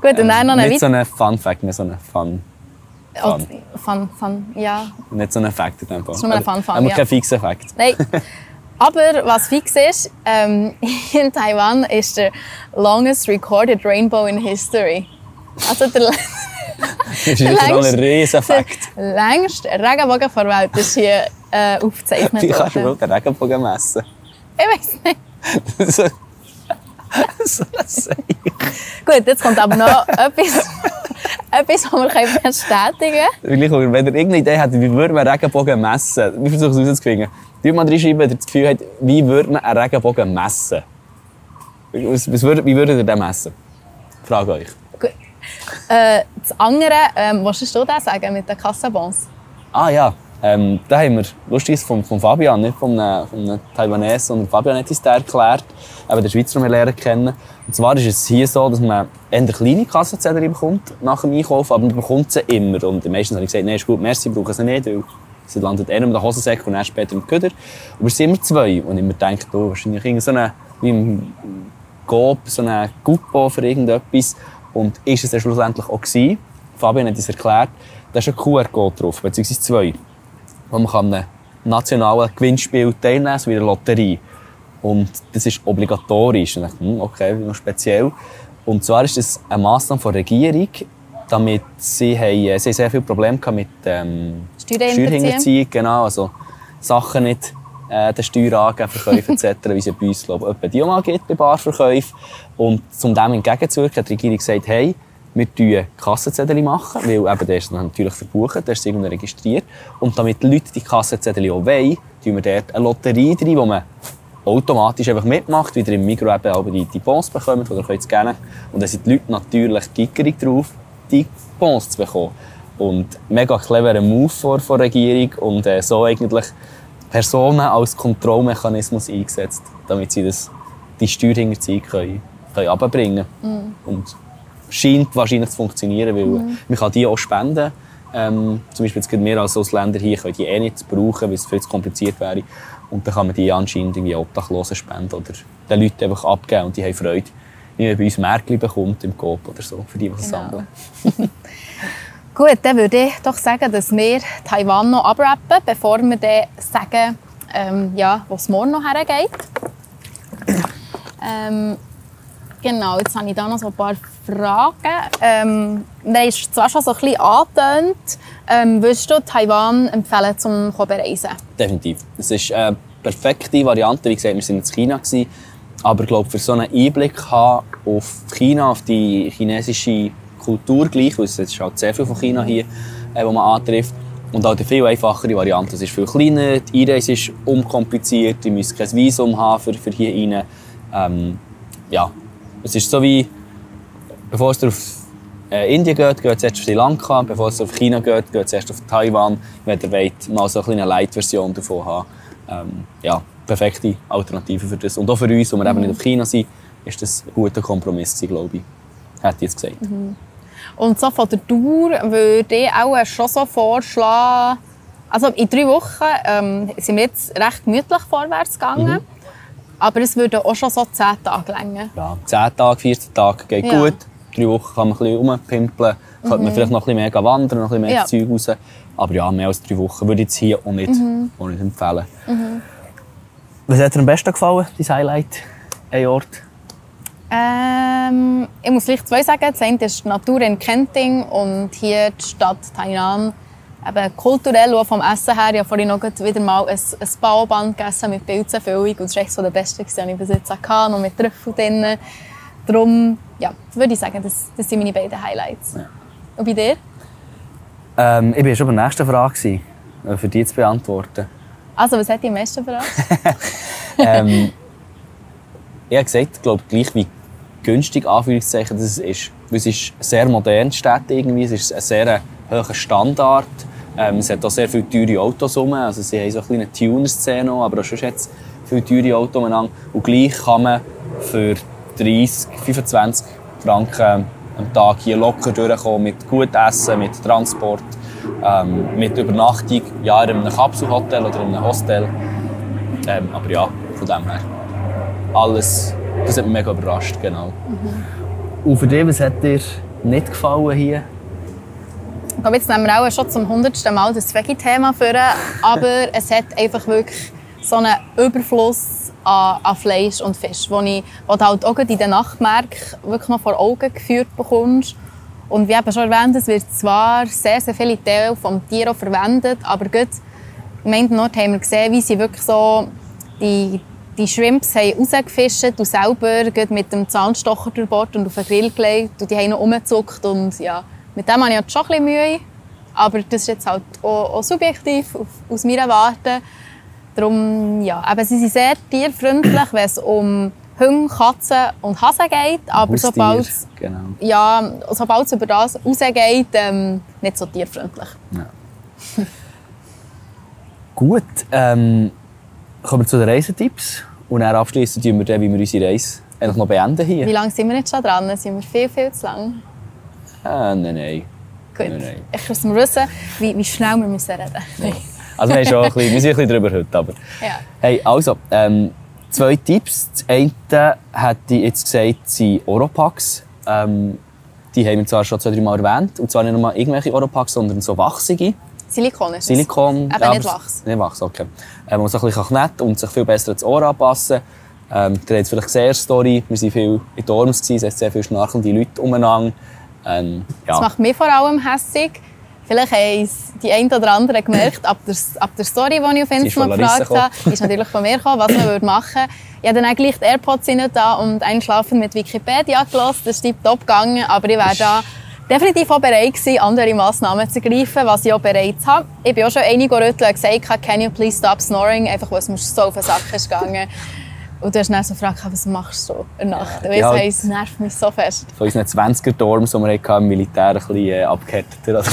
[SPEAKER 2] Gut, und dann noch eine
[SPEAKER 1] Nicht so ein Fun-Fact, mehr so ein Fun.
[SPEAKER 2] Oh, Fun, Fun, ja.
[SPEAKER 1] Nicht so ein Fact in dem Fall.
[SPEAKER 2] ist nur ein Fun-Fun,
[SPEAKER 1] Aber
[SPEAKER 2] ja.
[SPEAKER 1] kein fixer Fact.
[SPEAKER 2] Nein. Aber was fix ist, ähm, in Taiwan ist der longest recorded rainbow in history. Also der,
[SPEAKER 1] Das ist jetzt ein riesen Fact.
[SPEAKER 2] der längste Regenbogen der Welt ist hier äh, aufgezeichnet
[SPEAKER 1] Wie kannst du überhaupt einen Regenbogen messen?
[SPEAKER 2] Ich weiß nicht.
[SPEAKER 1] so, so ein Seich.
[SPEAKER 2] Gut, jetzt kommt aber noch etwas, etwas, was wir können bestätigen
[SPEAKER 1] Gleich, wenn ihr irgendeine Idee habt, wie würde man einen Regenbogen messen? Wir versuchen es herauszufinden. Tut mal reinschreiben, wenn ihr das Gefühl habt, wie würde man einen Regenbogen messen? Was, würdet, wie würdet ihr den messen? Frage euch.
[SPEAKER 2] können. Äh, das andere, ähm, was du das sagen mit den Kassenbons?
[SPEAKER 1] Ah ja, ähm, da haben wir lustiges von, von Fabian, nicht von einem, von einem Taiwanese, sondern Fabian hat uns erklärt, eben den Schweizer, den wir lernen kennen. Und zwar ist es hier so, dass man eher kleine Kassenzettel bekommt nach dem Einkaufen, aber man bekommt sie immer. Und meistens habe ich gesagt, nein, ist gut, merci, brauchen sie nicht, weil sie landet eher in den Hosensäcken und dann später im Köder. Aber es sind immer zwei. Und ich mir denke, oh, wahrscheinlich irgend so eine, wie im Coop, so eine Guppo für irgendetwas. Und ist es dann schlussendlich auch gewesen. Fabian hat uns erklärt, da ist ein QR-Code drauf, beziehungsweise zwei man kann an einem nationalen Gewinnspiel teilnehmen so wie eine Lotterie. Und das ist obligatorisch. Und ich dachte, hm, okay, noch speziell. Und zwar ist das eine Massnahme der Regierung, damit sie, haben, äh, sie haben sehr viele Probleme mit ähm,
[SPEAKER 2] Steuerhinterziehung.
[SPEAKER 1] Genau, also Sachen nicht äh, den verkaufen etc., wie sie bei uns glaube ich, etwa die auch mal gibt bei Barverkäufen. Und um dem entgegenzuwirken, hat die Regierung gesagt, hey, wir machen Kassenzettel, machen, weil eben der ist natürlich verbucht, der ist irgendwo registriert. Und damit die Leute die Kassenzettel auch wollen, tun wir dort eine Lotterie drin, wo man automatisch einfach mitmacht, wieder im Mikro eben auch die, die Bons bekommen, die ihr könnt. Und dann sind die Leute natürlich gickerig drauf, die Bons zu bekommen. Und mega cleverer Move von der Regierung und äh, so eigentlich Personen als Kontrollmechanismus eingesetzt, damit sie das, die Steuerhinterziehung können, können runterbringen können. Und scheint wahrscheinlich zu funktionieren, weil man kann die auch spenden. Ähm, zum Beispiel jetzt wir als Ausländer hier können die eh nicht brauchen, weil es viel zu kompliziert wäre. Und dann kann man die anscheinend irgendwie Obdachlosen spenden oder den Leuten einfach abgeben und die haben Freude, wie man bei uns Märkli bekommt im Coop oder so, für die, die es
[SPEAKER 2] Genau.
[SPEAKER 1] sammeln.
[SPEAKER 2] Gut, dann würde ich doch sagen, dass wir Taiwan noch abrappen, bevor wir dann sagen, ähm, ja, wo es morgen noch hergeht. Ähm, genau, jetzt habe ich da noch so ein paar Fragen. Ähm, da ist zwar schon so ein bisschen angetönt. Ähm, würdest du Taiwan empfehlen, zum zu bereisen?
[SPEAKER 1] Definitiv. Es ist eine perfekte Variante. Wie gesagt, wir waren in China. Gewesen, aber ich glaube, für so einen Einblick haben auf China, auf die chinesische Kultur gleich, weil es ist halt sehr viel von China hier, äh, wo man antrifft. Und auch eine viel einfachere Variante. Es ist viel kleiner, die Einreise ist unkompliziert, ihr müsst kein Visum haben für, für hier rein. Ähm, ja, es ist so wie, bevor es auf äh, Indien geht, geht es erst auf Sri Lanka, bevor es auf China geht, geht es erst auf Taiwan, wenn ihr wollt, mal so eine Light-Version davon haben. Ähm, ja, perfekte Alternative für das. Und auch für uns, die wir eben nicht auf China sind, ist das ein guter Kompromiss, glaube ich. Hätte ich jetzt gesagt.
[SPEAKER 2] Und so von der Dauer würde ich auch schon so vorschlagen, also in drei Wochen ähm, sind wir jetzt recht gemütlich vorwärts gegangen.
[SPEAKER 1] Mhm.
[SPEAKER 2] Aber es würde auch schon so zehn Tage länger.
[SPEAKER 1] Ja, 10 Tage, 14 Tage geht
[SPEAKER 2] Ja.
[SPEAKER 1] gut. Drei Wochen kann man ein bisschen rumpimpeln. Könnte man vielleicht noch ein bisschen mehr wandern, noch ein bisschen mehr
[SPEAKER 2] Ja.
[SPEAKER 1] Zeug raus. Aber ja, mehr als drei Wochen würde ich jetzt hier auch nicht, auch nicht empfehlen. Was hat dir am besten gefallen, dein Highlight, ein Ort?
[SPEAKER 2] Ähm, ich muss vielleicht zwei sagen. Das eine ist die Natur in Kenting und hier die Stadt Tainan. Eben kulturell und vom Essen her. Ich habe vorhin noch wieder mal ein, ein Baoband gegessen mit Pilzenfüllung. Und das war echt so der beste, den ich bis jetzt hatte, noch mit Trüffel drin. Darum ja, würde ich sagen, das, das sind meine beiden Highlights.
[SPEAKER 1] Ja.
[SPEAKER 2] Und bei dir?
[SPEAKER 1] Ähm, ich war schon bei der nächsten Frage, gewesen, äh, für die zu beantworten.
[SPEAKER 2] Also, was hat dich am meisten überrascht?
[SPEAKER 1] ähm, ich habe gesagt, ich glaube, gleich wie günstig, Anführungszeichen, das ist. Es ist sehr modern, die Stadt irgendwie. Es ist ein sehr hoher Standard. Ähm, es hat auch sehr viele teure Autos rum. Also sie haben so eine Tuner-Szene, aber auch schon jetzt viele teure Autos umeinander. Und gleich kann man für 30, 25 Franken am Tag hier locker durchkommen mit gut Essen, mit Transport, ähm, mit Übernachtung, ja, in einem Kapselhotel oder in einem Hostel. Ähm, aber ja, von dem her. Alles, das hat mich mega überrascht, genau. Und für dich, was hat dir nicht gefallen hier?
[SPEAKER 2] Ich glaube, jetzt nehmen wir auch schon zum hundertsten Mal das Veggie-Thema vor, aber es hat einfach wirklich so einen Überfluss an, an Fleisch und Fisch, wo, ich, wo du halt auch in den Nachtmärkten wirklich noch vor Augen geführt bekommst. Und wie eben schon erwähnt, es wird zwar sehr, sehr viele Teile vom Tier verwendet, aber gut, im Nord haben wir gesehen, wie sie wirklich so die, die Shrimps haben rausgefischt und selber mit dem Zahnstocher durch Bord und auf den Grill gelegt und die haben noch umgezuckt und ja, mit dem habe ich jetzt schon ein bisschen Mühe, aber das ist jetzt halt auch, auch subjektiv aus meiner Warte. Darum, ja, eben, sie sind sehr tierfreundlich, wenn es um Hunde, Katzen und Hasen geht, aber
[SPEAKER 1] Haustier,
[SPEAKER 2] sobald
[SPEAKER 1] genau.
[SPEAKER 2] ja, sobald es über das rausgeht, ähm, nicht so tierfreundlich.
[SPEAKER 1] Ja. Gut, ähm, kommen wir zu den Reisetipps. Und dann abschließend tun wir dann, wie wir unsere Reise eigentlich noch beenden hier.
[SPEAKER 2] Wie lange sind wir jetzt schon dran? Sind wir viel, viel zu lang?
[SPEAKER 1] Ah, nein, nein.
[SPEAKER 2] Gut.
[SPEAKER 1] Nein, nein.
[SPEAKER 2] Ich muss mal wissen, wie, wie schnell wir müssen reden müssen.
[SPEAKER 1] Also wir, schon ein bisschen, wir sind ein bisschen drüber heute. Aber.
[SPEAKER 2] Ja.
[SPEAKER 1] Hey, also, ähm, zwei Tipps. Das eine hätte ich jetzt gesagt, sind Oropax. Ähm, die haben wir zwar schon zwei, drei Mal erwähnt. Und zwar nicht nur irgendwelche Oropax, sondern so wachsige.
[SPEAKER 2] Silikon ist es.
[SPEAKER 1] Silikon.
[SPEAKER 2] Aber nicht
[SPEAKER 1] aber-
[SPEAKER 2] Wachs.
[SPEAKER 1] Nicht Wachs, okay. Ähm, was so ein bisschen kneten und sich viel besser ans Ohr anpassen. Ähm, ihr habt jetzt vielleicht gesehen, Story, wir waren viel in Dorms, es heißt sehr viele schnarchende Leute umeinander. Ähm, ja.
[SPEAKER 2] Das macht mich vor allem hässig. Vielleicht haben es die einen oder anderen gemerkt, ab der, ab der Story, die ich auf Instagram gefragt habe, ist natürlich von mir gekommen, was man würde machen würde. Ich habe dann auch gleich die AirPods da und einschlafen mit Wikipedia gelassen. Das ist tiptop gegangen, aber ich wäre da definitiv auch bereit gewesen, andere Massnahmen zu ergreifen, was ich auch bereits habe. Ich bin auch schon einige rütteln gesagt, can you please stop snoring, einfach weil es mir so auf den Sack ist gegangen. Und du hast dann so gefragt, was machst du in der Nacht? Und
[SPEAKER 1] Ja,
[SPEAKER 2] es nervt mich so fest.
[SPEAKER 1] Von unseren 20er-Dorms, die wir hatten, im Militär ein bisschen äh, abgehärteter. Also,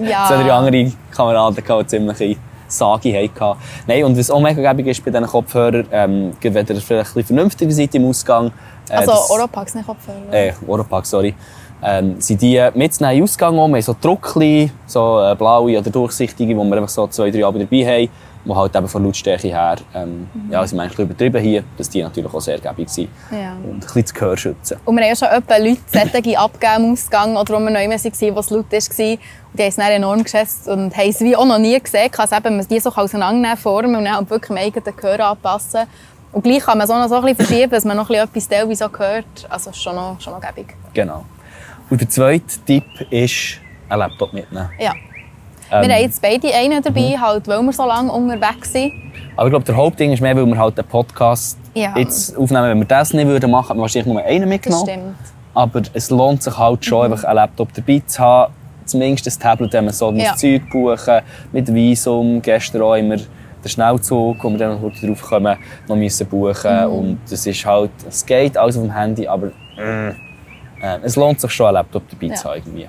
[SPEAKER 2] Ja.
[SPEAKER 1] Zwei, drei andere Kameraden, die ziemlich Sage hatten. Nein, und was auch mega gäbig ist bei diesen Kopfhörern, ähm, wenn ihr vielleicht ein bisschen vernünftiger seid im Ausgang, äh,
[SPEAKER 2] Also
[SPEAKER 1] das-
[SPEAKER 2] Oropax, nicht Kopfhörer.
[SPEAKER 1] äh, Oropax, sorry, ähm, sind die mitzunehmen den Ausgang um. Wir haben so Druckli, so äh, blaue oder durchsichtige, wo wir einfach so zwei, drei Abend dabei haben, die halt eben von Lautstärke her, ähm, ja, sind eigentlich ein übertrieben hier, dass die natürlich auch sehr gäbig sind.
[SPEAKER 2] Ja.
[SPEAKER 1] Und ein bisschen das Gehör schützen.
[SPEAKER 2] Und wir haben ja schon etwa Leute solche abgegeben im Ausgang oder wo wir neu waren, wo es laut war. Und die haben es dann enorm geschätzt und haben es wie auch noch nie gesehen. Also eben, man die so auseinandernehmen, formen und dann halt wirklich im eigenen Gehör anpassen. Und gleich kann man es auch noch so ein bisschen verschieben, dass man noch ein bisschen etwas teilweise auch hört. Also schon noch, schon noch gäbig.
[SPEAKER 1] Genau. Und der zweite Tipp ist, einen Laptop mitnehmen.
[SPEAKER 2] Ja.
[SPEAKER 1] Ähm,
[SPEAKER 2] wir haben jetzt beide einen dabei, halt, weil wir so lange unterwegs sind.
[SPEAKER 1] Aber ich glaube, der Hauptding ist mehr, weil wir halt den Podcast
[SPEAKER 2] Ja.
[SPEAKER 1] jetzt aufnehmen. Wenn wir das nicht würden machen, hätten wir wahrscheinlich nur einen
[SPEAKER 2] Das
[SPEAKER 1] mitgenommen.
[SPEAKER 2] stimmt.
[SPEAKER 1] Aber es lohnt sich halt schon, einfach einen Laptop dabei zu haben. Zumindest ein Tablet, wenn man so
[SPEAKER 2] Ja.
[SPEAKER 1] das Zeug buchen Mit Visum. Gestern auch immer der Schnellzug, wo wir dann noch drauf kommen, noch müssen buchen. Und das ist halt, es geht alles auf dem Handy, aber äh, es lohnt sich schon, einen Laptop dabei
[SPEAKER 2] Ja.
[SPEAKER 1] zu haben. Irgendwie.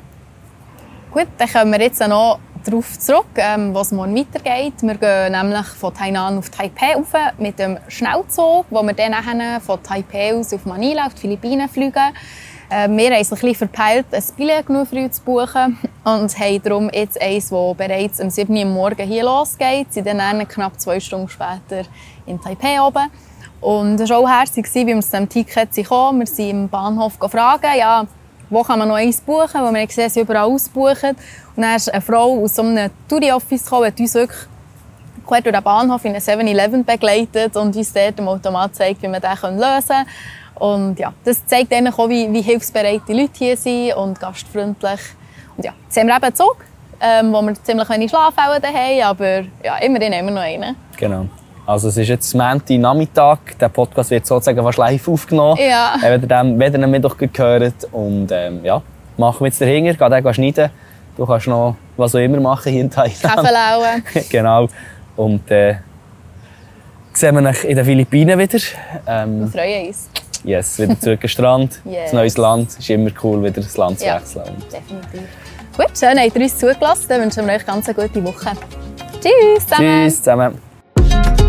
[SPEAKER 2] Gut, dann kommen wir jetzt noch darauf zurück, ähm, was morgen weitergeht. Wir gehen nämlich von Tainan auf Taipei rauf mit dem Schnellzug, wo wir dann nachher von Taipei aus auf Manila, auf die Philippinen fliegen. Äh, wir haben uns ein bisschen verpeilt, ein Billett genug früh zu buchen und haben darum jetzt eins, das bereits am 7. Uhr Morgen hier losgeht. Sind dann knapp zwei Stunden später in Taipei oben. Und es war auch herzig, wie wir zu diesem Ticket kamen. Wir sind im Bahnhof gefragt, ja, wo kann man noch eins buchen, wo wir haben, sie überall ausbuchen. Und dann ist eine Frau aus so einem Touri-Office gekommen, hat uns wirklich quer durch den Bahnhof in einen 7-Eleven begleitet und uns dort im Automat zeigt, wie man den lösen kann. Und ja, das zeigt ihnen auch, wie, wie hilfsbereit die Leute hier sind und gastfreundlich. Und ja, jetzt haben wir eben einen Zug, ähm, wo wir ziemlich wenig Schlafwellen haben, aber ja, immerhin haben wir noch einen.
[SPEAKER 1] Genau. Also es ist jetzt Montag Nachmittag. Der Podcast wird sozusagen fast live aufgenommen.
[SPEAKER 2] Ja.
[SPEAKER 1] Äh, wenn ihr ihn Mittag gehört. Und ähm, ja, machen wir jetzt dahinter. Geh den schneiden. Du kannst noch was auch immer machen hier in Thailand.
[SPEAKER 2] Kaffeelauen.
[SPEAKER 1] genau. Und äh, sehen wir uns in den Philippinen wieder.
[SPEAKER 2] Wir
[SPEAKER 1] Ähm,
[SPEAKER 2] freuen uns.
[SPEAKER 1] Yes, wieder zurück am Strand,
[SPEAKER 2] Yes.
[SPEAKER 1] ein neues Land. Es ist immer cool, wieder das Land zu
[SPEAKER 2] Ja.
[SPEAKER 1] wechseln.
[SPEAKER 2] Definitiv. Gut, schön, habt ihr uns zugelassen. Dann wünschen wir euch ganz eine gute Woche. Tschüss zusammen.
[SPEAKER 1] Tschüss zusammen.